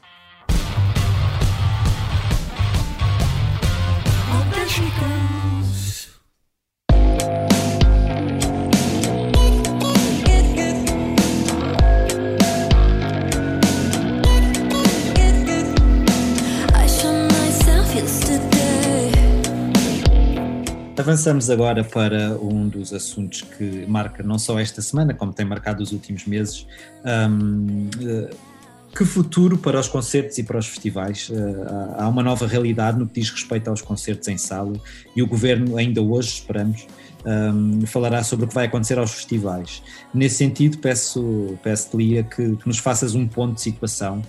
Avançamos agora para um dos assuntos que marca não só esta semana, como tem marcado os últimos meses. Um, eh, que futuro para os concertos e para os festivais? Uh, há uma nova realidade no que diz respeito aos concertos em sala e o governo, ainda hoje, esperamos, um, falará sobre o que vai acontecer aos festivais. Nesse sentido, peço, peço Lia, que, que nos faças um ponto de situação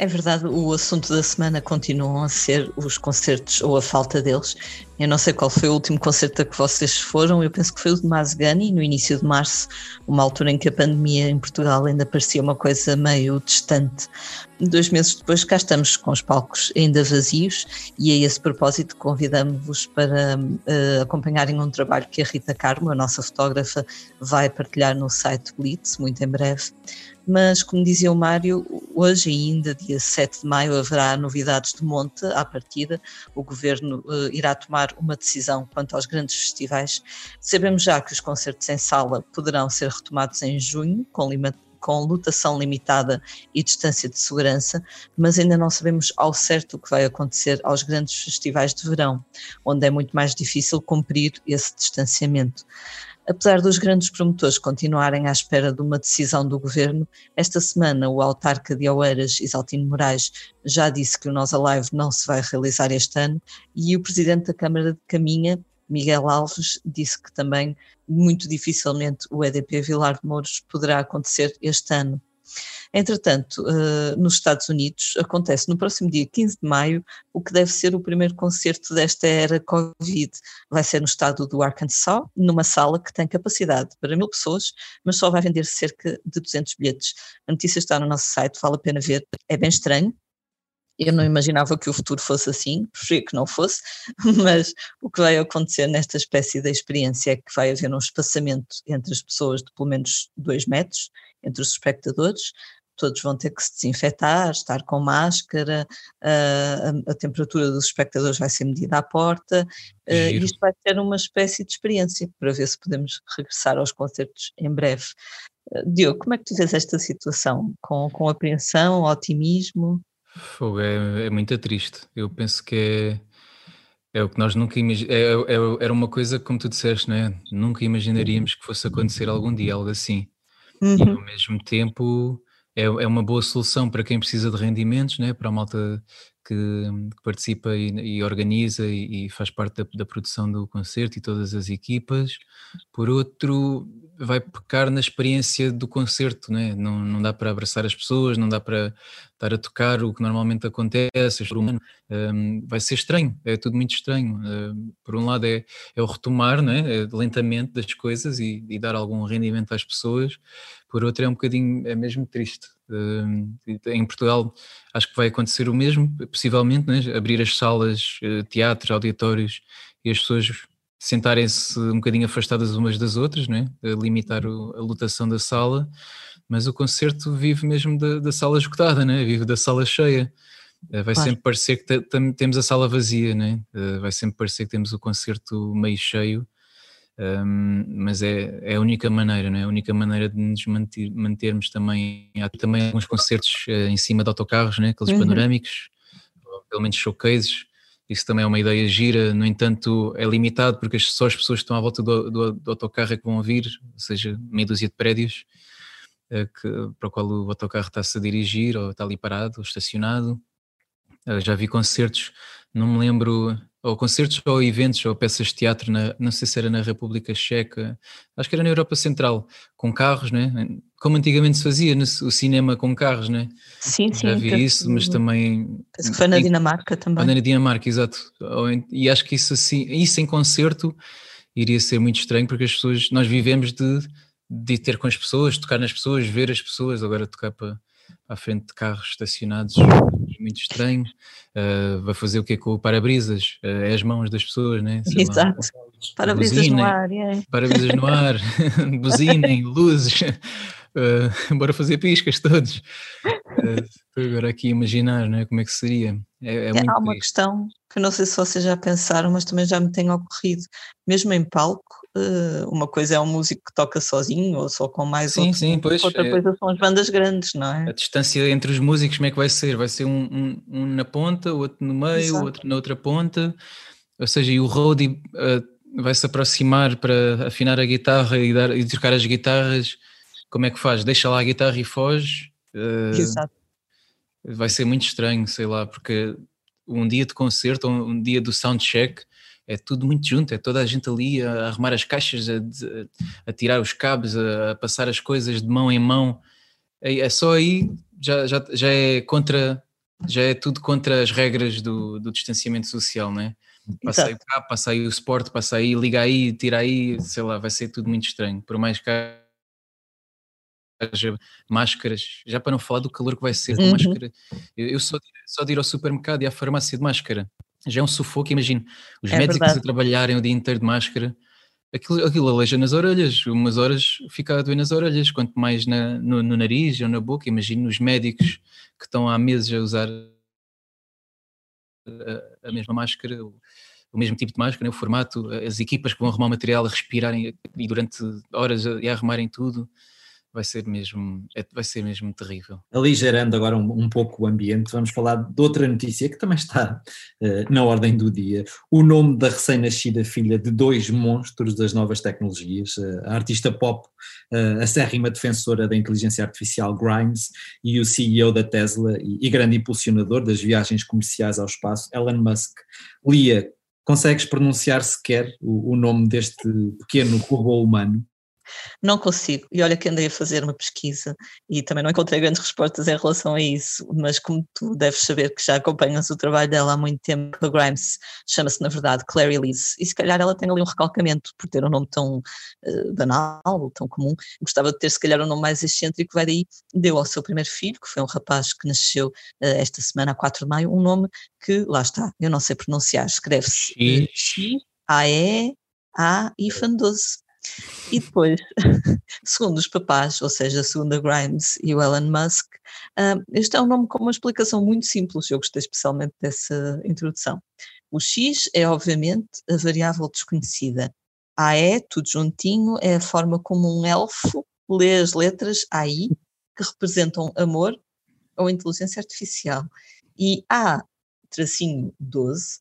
é verdade, o assunto da semana continuam a ser os concertos ou a falta deles, Eu não sei qual foi o último concerto a que vocês foram, eu penso que foi o de Mazgani, no início de março, uma altura em que a pandemia em Portugal ainda parecia uma coisa meio distante. Dois meses depois, cá estamos com os palcos ainda vazios e a esse propósito convidamos-vos para uh, acompanharem um trabalho que a Rita Carmo, a nossa fotógrafa, vai partilhar no site Blitz, muito em breve mas como dizia o Mário, hoje ainda, dia 7 de maio, haverá novidades de monte à partida. O Governo uh, irá tomar uma decisão quanto aos grandes festivais. Sabemos já que os concertos em sala poderão ser retomados em junho, com com lotação limitada e distância de segurança, mas ainda não sabemos ao certo o que vai acontecer aos grandes festivais de verão, onde é muito mais difícil cumprir esse distanciamento. Apesar dos grandes promotores continuarem à espera de uma decisão do governo, esta semana o autarca de Oeiras, Isaltino Moraes, já disse que o Nós Alive não se vai realizar este ano e o presidente da Câmara de Caminha, Miguel Alves, disse que também muito dificilmente o EDP Vilar de Mouros poderá acontecer este ano. Entretanto, uh, nos Estados Unidos acontece no próximo dia 15 de maio o que deve ser o primeiro concerto desta era Covid. Vai ser no estado do Arkansas, numa sala que tem capacidade para mil pessoas, mas só vai vender cerca de 200 bilhetes. A notícia está no nosso site, vale a pena ver. É bem estranho, eu não imaginava que o futuro fosse assim, preferia que não fosse, *laughs* mas o que vai acontecer nesta espécie de experiência é que vai haver um espaçamento entre as pessoas de pelo menos dois metros, entre os espectadores, todos vão ter que se desinfetar, estar com máscara, a, a, temperatura dos espectadores vai ser medida à porta, uh, e isto vai ser uma espécie de experiência para ver se podemos regressar aos concertos em breve. Uh, Diogo, como é que tu vês esta situação? Com, com apreensão, otimismo? Fogo, é, é muito triste. Eu penso que é, é o que nós nunca imaginamos. É, é, é, era uma coisa, como tu disseste, né? nunca imaginaríamos que fosse acontecer algum dia, algo assim. Uhum. E ao mesmo tempo é, é uma boa solução para quem precisa de rendimentos, né? para a malta que, que participa e, e organiza e, e, faz parte da, da, produção do concerto e todas as equipas. Por outro, vai pecar na experiência do concerto, né? não, não dá para abraçar as pessoas, não dá para estar a tocar o que normalmente acontece, um, vai ser estranho, é tudo muito estranho. Uh, por um lado é, é o retomar né? É lentamente das coisas e, e dar algum rendimento às pessoas, por outro é um bocadinho, é mesmo triste. Uh, em Portugal acho que vai acontecer o mesmo, possivelmente, né? abrir as salas, uh, teatros, auditórios e as pessoas sentarem-se um bocadinho afastadas umas das outras, né? limitar o, a lotação da sala, mas o concerto vive mesmo da, da sala esgotada, né? vive da sala cheia. Uh, vai claro. sempre parecer que temos a sala vazia, né? vai sempre parecer que temos o concerto meio cheio um, mas é, é a única maneira, não é? A única maneira de nos manter, mantermos também. Há também alguns concertos uh, em cima de autocarros, né? aqueles uhum. panorâmicos, ou pelo menos showcases. Isso também é uma ideia gira, no entanto, é limitado porque só as pessoas que estão à volta do, do, do autocarro é que vão ouvir, ou seja, meia dúzia de prédios uh, que, para o qual o autocarro está-se a dirigir, ou está ali parado, ou estacionado. Uh, já vi concertos, não me lembro ou concertos ou eventos ou peças de teatro, na, não sei se era na República Checa, acho que era na Europa Central, com carros, né? Como antigamente se fazia no, o cinema com carros, né? Sim, sim. Já vi isso, mas também. Penso que foi na Dinamarca também. Foi na Dinamarca, exato. E acho que isso assim, isso em concerto iria ser muito estranho, porque as pessoas, nós vivemos de, de ter com as pessoas, tocar nas pessoas, ver as pessoas, agora tocar para à frente de carros estacionados, muito estranho. Uh, vai fazer o que com o para-brisas? Uh, é as mãos das pessoas, né? Sei Exato. Para-brisas no ar, é. Para-brisas no ar, *laughs* buzinem, luzes. Uh, *laughs* bora fazer piscas todos. Uh, agora aqui a imaginar né, como é que seria. É, é, é há uma triste. questão que não sei se vocês já pensaram, mas também já me tem ocorrido. Mesmo em palco, uh, uma coisa é um músico que toca sozinho ou só com mais sim, outro, sim, pois, outra é, coisa são as bandas grandes, não é? A distância entre os músicos, como é que vai ser? Vai ser um, um, um na ponta, outro no meio, Exato. outro na outra ponta, ou seja, e o roadie uh, vai se aproximar para afinar a guitarra e, dar, e trocar as guitarras. Como é que faz? Deixa lá a guitarra e foge. Uh, Exato. Vai ser muito estranho, sei lá, porque um dia de concerto, um dia do soundcheck, é tudo muito junto, é toda a gente ali a arrumar as caixas, a, a tirar os cabos, a, passar as coisas de mão em mão. É, é só aí já, já, já é contra, já é tudo contra as regras do, do distanciamento social, não é? Passa aí o cabo, passa aí o suporte, passa aí, liga aí, tira aí, sei lá, vai ser tudo muito estranho. Por mais que haja máscaras, já para não falar do calor que vai ser com uhum. máscara. Eu, eu só, só de ir ao supermercado e à farmácia de máscara. Já é um sufoco, imagino. Os é médicos verdade. a trabalharem o dia inteiro de máscara aquilo, aquilo aleija nas orelhas, umas horas fica a doer nas orelhas, quanto mais na, no, no, nariz ou na boca. Imagino os médicos que estão há meses a usar a, a mesma máscara, o, o, mesmo tipo de máscara, né, o formato, as equipas que vão arrumar o material a respirarem e durante horas a, a arrumarem tudo vai ser mesmo, é, vai ser mesmo terrível. Aligerando agora um, um, pouco o ambiente, vamos falar de outra notícia que também está uh, na ordem do dia. O nome da recém-nascida filha de dois monstros das novas tecnologias, uh, a artista pop, uh, acérrima defensora da inteligência artificial Grimes e o CEO da Tesla e, e grande impulsionador das viagens comerciais ao espaço, Elon Musk. Lia, consegues pronunciar sequer o, o nome deste pequeno robô humano? Não consigo. E olha que andei a fazer uma pesquisa e também não encontrei grandes respostas em relação a isso, mas como tu deves saber que já acompanhas o trabalho dela há muito tempo, a Grimes chama-se na verdade Clary Elise, e se calhar ela tem ali um recalcamento por ter um nome tão uh, banal, tão comum. Gostava de ter se calhar um nome mais excêntrico, vai daí, deu ao seu primeiro filho, que foi um rapaz que nasceu uh, esta semana, a 4 de maio, um nome que, lá está, eu não sei pronunciar, escreve-se X-A-E-A-I-F-N-12. E depois, *laughs* segundo os papás, ou seja, segundo a Grimes e o Elon Musk, uh, este é um nome com uma explicação muito simples, eu gostei especialmente dessa introdução. O X é, obviamente, a variável desconhecida. A E, tudo juntinho, é a forma como um elfo lê as letras AI, que representam amor ou inteligência artificial. E A, tracinho 12,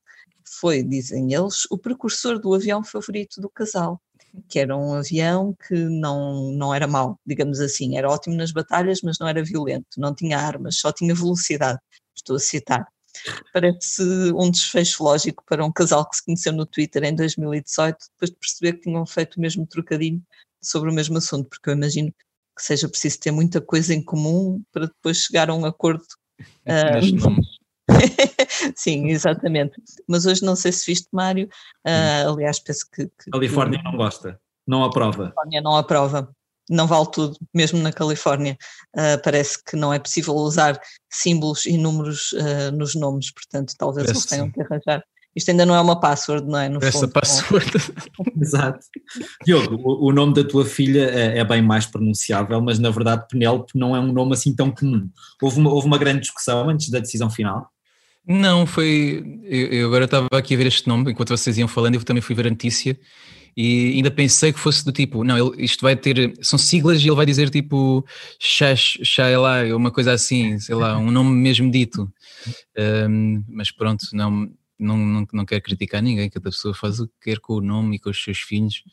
foi, dizem eles, o precursor do avião favorito do casal que era um avião que não, não era mau, digamos assim, era ótimo nas batalhas, mas não era violento, não tinha armas, só tinha velocidade, estou a citar. Parece um desfecho lógico para um casal que se conheceu no Twitter em 2018, depois de perceber que tinham feito o mesmo trocadilho sobre o mesmo assunto, porque eu imagino que seja preciso ter muita coisa em comum para depois chegar a um acordo. *laughs* Sim, exatamente. Mas hoje não sei se viste, Mário. Uh, aliás, penso que. que Califórnia que... não gosta, não aprova. Califórnia não aprova. Não vale tudo, mesmo na Califórnia. Uh, parece que não é possível usar símbolos e números uh, nos nomes, portanto, talvez eles tenham que arranjar. Isto ainda não é uma password, não é? No Essa fundo, password. *laughs* Exato. Diogo, o, o, nome da tua filha é, é, bem mais pronunciável, mas na verdade Penélope não é um nome assim tão comum. Houve uma, houve uma grande discussão antes da decisão final? Não, foi. Eu, agora estava aqui a ver este nome, enquanto vocês iam falando, eu também fui ver a notícia e ainda pensei que fosse do tipo, não, ele, isto vai ter, são siglas e ele vai dizer tipo Shaila, uma coisa assim, sei lá, um nome mesmo dito. Um, mas pronto, não, não, não, não quero criticar ninguém, cada pessoa faz o que quer com o nome e com os seus filhos.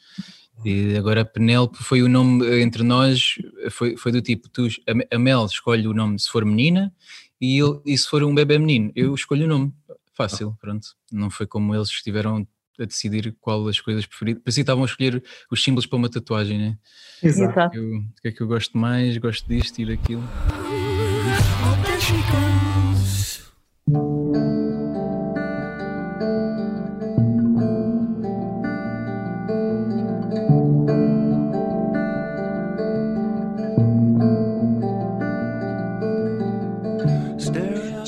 E agora a Penélope foi o nome entre nós, foi, foi do tipo, tu, a Mel escolhe o nome se for menina e, ele, e se for um bebê menino, eu escolho o nome. Fácil, pronto. Não foi como eles estiveram a decidir qual as coisas preferidas. Por isso estavam a escolher os símbolos para uma tatuagem, né? Exato. o que é que eu gosto mais? Gosto disto e daquilo.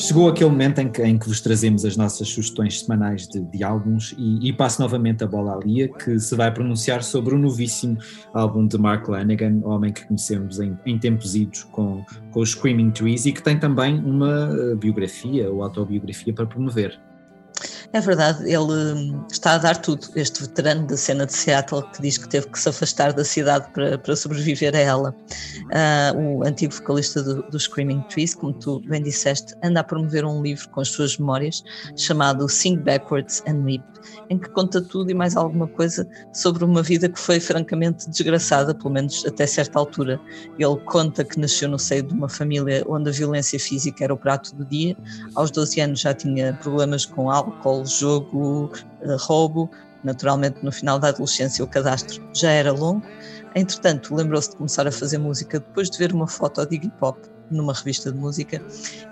Chegou aquele momento em que, em que vos trazemos as nossas sugestões semanais de, de álbuns e, e, passo novamente a bola à Lia, que se vai pronunciar sobre o novíssimo álbum de Mark Lanigan, homem que conhecemos em, em tempos idos com, com os Screaming Trees e que tem também uma eh, biografia ou autobiografia para promover. É verdade, ele hum, está a dar tudo, este veterano da cena de Seattle que diz que teve que se afastar da cidade para, para sobreviver a ela. Uh, o antigo vocalista do, do, Screaming Trees, como tu bem disseste, anda a promover um livro com as suas memórias chamado Sing Backwards and Weep, em que conta tudo e mais alguma coisa sobre uma vida que foi francamente desgraçada, pelo menos até certa altura. Ele conta que nasceu no seio de uma família onde a violência física era o prato do dia, aos 12 anos já tinha problemas com álcool jogo, eh, roubo. Naturalmente, no final da adolescência, o cadastro já era longo. Entretanto, lembrou-se de começar a fazer música depois de ver uma foto de Iggy Pop numa revista de música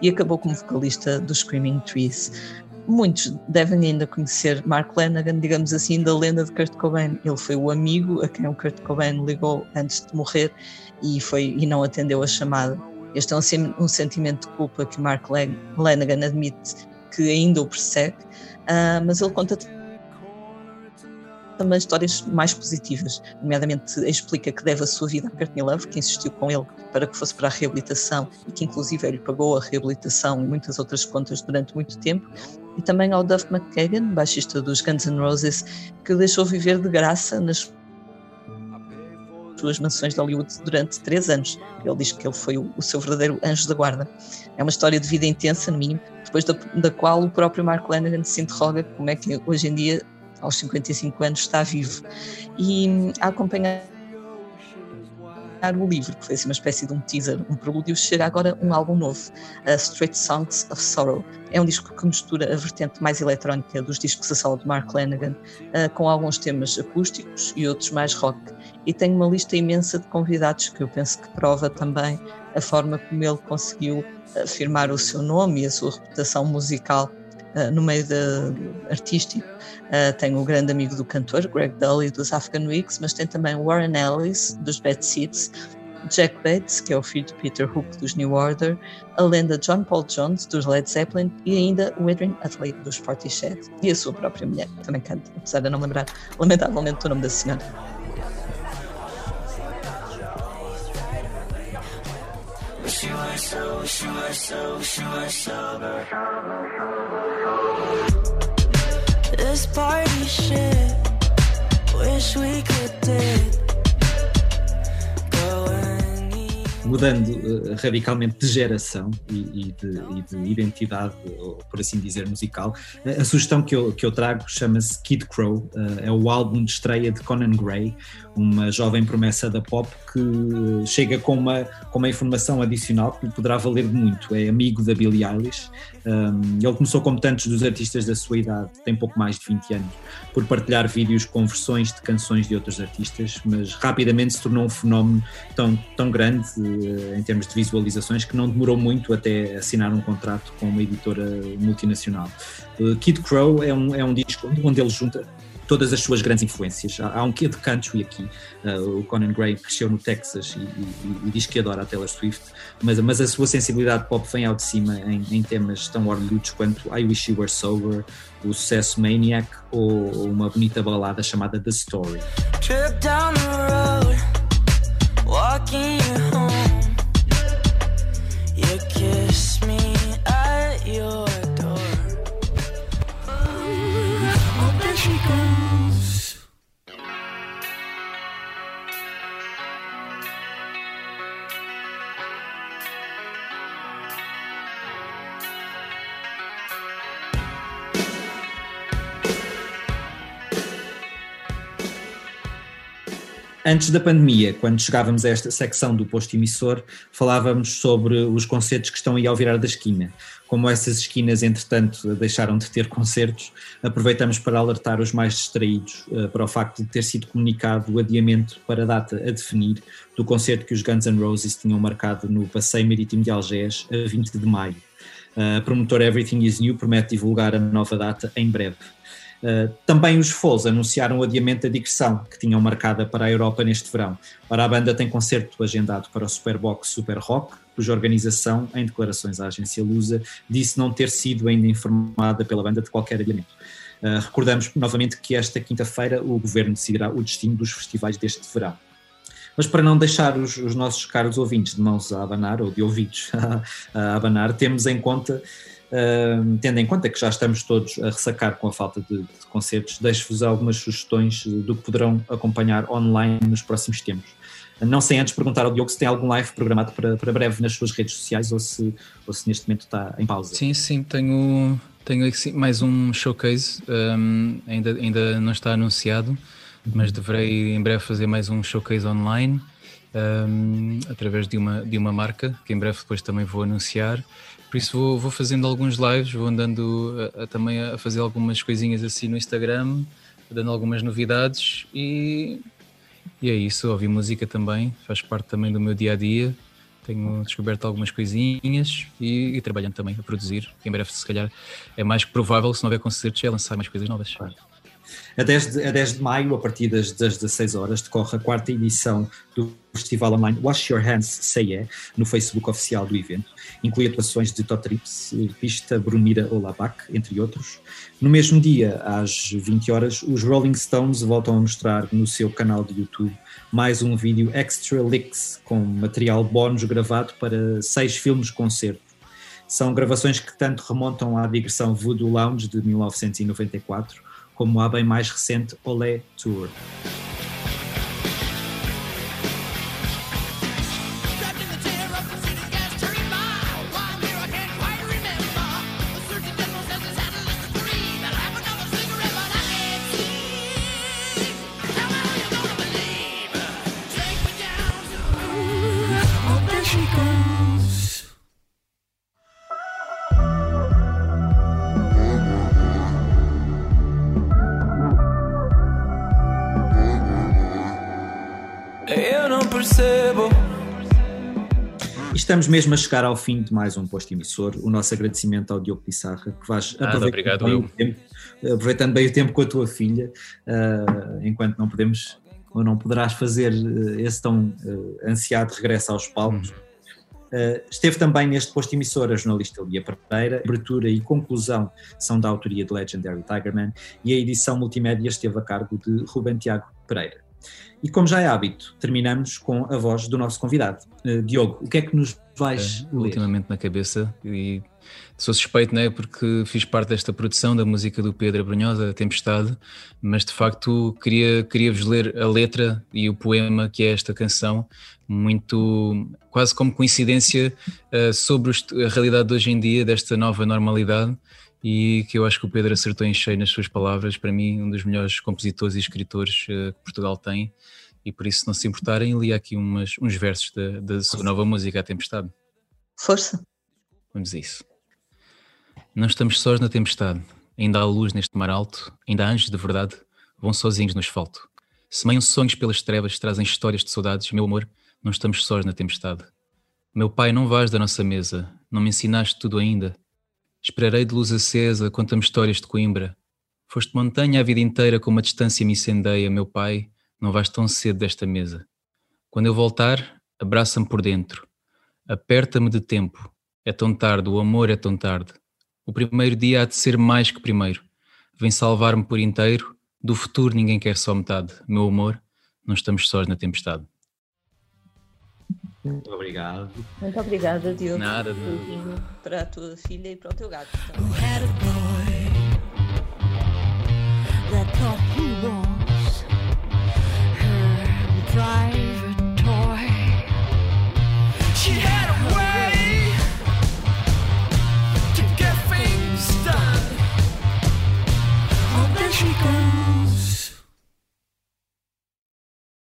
e acabou como vocalista dos Screaming Trees. muitos devem ainda conhecer Mark Lanagan, digamos assim, da lenda de Kurt Cobain. Ele foi o amigo a quem o Kurt Cobain ligou antes de morrer e, foi, e não atendeu a chamada. Este é um, um sentimento de culpa que Mark Lanagan admite que ainda o persegue, uh, mas ele conta também histórias mais positivas, nomeadamente explica que deve a sua vida a Courtney Love, que insistiu com ele para que fosse para a reabilitação e que inclusive ele pagou a reabilitação e muitas outras contas durante muito tempo, e também ao Duff McKagan, baixista dos Guns N' Roses, que deixou viver de graça nas suas mansões de Hollywood durante três anos. Ele diz que ele foi o, o seu verdadeiro anjo da guarda. É uma história de vida intensa, no mínimo, depois da, da qual o próprio Mark Lanagan se interroga como é que hoje em dia aos 55 anos, está vivo. E a acompanhar o livro, que foi assim uma espécie de um teaser, um prelúdio, chega agora um álbum novo, uh, Straight Songs of Sorrow. É um disco que mistura a vertente mais eletrónica dos discos a solo de Mark Lanagan, uh, com alguns temas acústicos e outros mais rock. E tem uma lista imensa de convidados que eu penso que prova também a forma como ele conseguiu afirmar o seu nome e a sua reputação musical uh, no meio de, artístico. Uh, tem o grande amigo do cantor, Greg Dully, dos African Weeks, mas tem também Warren Ellis, dos Bad Seeds, Jack Bates, que é o filho de Peter Hook dos New Order, a lenda John Paul Jones dos Led Zeppelin e ainda o Adrian Utley dos Portishead e a sua própria mulher, que também canta, apesar de não lembrar lamentavelmente o nome da senhora. so, so, sober. This party shit, wish we could dip. Mudando uh, radicalmente de geração e, e, de, e, de, identidade, por assim dizer, musical, a, sugestão que eu, que eu trago chama-se Kid Crow, uh, é o álbum de estreia de Conan Gray, uma jovem promessa da pop que chega com uma, com uma informação adicional que lhe poderá valer muito. É amigo da Billie Eilish. Um, ele começou, como tantos dos artistas da sua idade, tem pouco mais de 20 anos, por partilhar vídeos com versões de canções de outros artistas, mas rapidamente se tornou um fenómeno tão, tão grande uh, em termos de visualizações que não demorou muito até assinar um contrato com uma editora multinacional. Uh, Kid Crow é um, é um disco onde ele junta todas as suas grandes influências. Há, há um quê de country aqui. Uh, o Conan Gray cresceu no Texas e, e, e, diz que adora a Taylor Swift, mas, mas a sua sensibilidade pop vem ao de cima em, em temas tão orlhudos quanto I Wish You Were Sober, o sucesso Maniac ou uma bonita balada chamada The Story. Trip down the road, walking home. You kiss me Antes da pandemia, quando chegávamos a esta secção do posto emissor, falávamos sobre os concertos que estão aí ao virar da esquina. Como essas esquinas, entretanto, deixaram de ter concertos, aproveitamos para alertar os mais distraídos uh, para o facto de ter sido comunicado o adiamento para a data a definir do concerto que os Guns N' Roses tinham marcado no Passeio Marítimo de Algés, a 20 de maio. Uh, a promotora Everything Is New promete divulgar a nova data em breve. Uh, também os Foles anunciaram o adiamento da digressão que tinham marcada para a Europa neste verão. Ora, a banda tem concerto agendado para o Superbox Super Rock, cuja organização, em declarações à agência Lusa, disse não ter sido ainda informada pela banda de qualquer adiamento. Uh, recordamos novamente que esta quinta-feira o governo decidirá o destino dos festivais deste verão. Mas para não deixar os, os nossos caros ouvintes de mãos a abanar, ou de ouvidos *laughs* a abanar, temos em conta Tendo em conta que já estamos todos a ressacar com a falta de, de concertos, deixo-vos algumas sugestões do que poderão acompanhar online nos próximos tempos. Não sem antes perguntar ao Diogo se tem algum live programado para, para breve nas suas redes sociais ou se, ou se neste momento está em pausa. Sim, sim, tenho, tenho mais um showcase, um, ainda, ainda não está anunciado, mas deverei em breve fazer mais um showcase online. Um, através de uma, de uma marca que em breve depois também vou anunciar por isso vou, vou fazendo alguns lives, vou andando a, a, também a fazer algumas coisinhas assim no Instagram, dando algumas novidades e, e é isso, ouvir música também, faz parte também do meu dia a dia. tenho descoberto algumas coisinhas e, e, trabalhando também a produzir. Em breve, se calhar, é mais provável, se não houver concertos, é lançar mais coisas novas. A 10, de, a 10 de maio, a partir das, das 16 horas, decorre a quarta edição do festival online Wash Your Hands Say Yeah, no Facebook oficial do evento. Inclui atuações de Totrips, Pista, Brunira Olabac, entre outros. No mesmo dia, às 20 horas, os Rolling Stones voltam a mostrar no seu canal de YouTube mais um vídeo Extra Licks, com material bónus gravado para seis filmes-concerto. São gravações que tanto remontam à digressão Voodoo Lounge de 1994 como a bem mais recente Olé Tour. Estamos mesmo a chegar ao fim de mais um posto emissor. O nosso agradecimento ao Diogo Pissarra, que vais aproveitando, bem, o tempo, aproveitando bem o tempo com a tua filha, uh, enquanto não podemos ou não poderás fazer uh, esse tão uh, ansiado regresso aos palcos. Uh, esteve também neste posto emissor a jornalista Lia Pereira. Abertura e conclusão são da autoria de Legendary Tigerman e a edição multimédia esteve a cargo de Ruben Tiago Pereira. E como já é hábito, terminamos com a voz do nosso convidado. Uh, Diogo, o que é que nos vais é, ler? Ultimamente na cabeça e sou suspeito, não é? Porque fiz parte desta produção da música do Pedro Abrunhosa, Tempestade, mas de facto queria, queria vos ler a letra e o poema que é esta canção, muito quase como coincidência uh, sobre a realidade de hoje em dia, desta nova normalidade e que eu acho que o Pedro acertou em cheio nas suas palavras. Para mim, um dos melhores compositores e escritores uh, que Portugal tem, e por isso, se não se importarem, li aqui umas, uns versos da, da sua nova música, A Tempestade. Força. Vamos a isso. Não estamos sós na tempestade, ainda há luz neste mar alto, ainda há anjos de verdade, vão sozinhos no asfalto. Semeiam sonhos pelas trevas, trazem histórias de saudades, meu amor, não estamos sós na tempestade. Meu pai, não vais da nossa mesa, não me ensinaste tudo ainda, Esperarei de luz acesa, conta-me histórias de Coimbra. Foste montanha a vida inteira com uma distância me incendeia, meu pai, não vais tão cedo desta mesa. Quando eu voltar, abraça-me por dentro. Aperta-me de tempo. É tão tarde, o amor é tão tarde. O primeiro dia há de ser mais que primeiro. Vem salvar-me por inteiro. Do futuro ninguém quer só metade. Meu amor, não estamos sós na tempestade. Muito obrigado. Muito obrigada, Diogo. Nada. Para a tua filha e para o teu gato.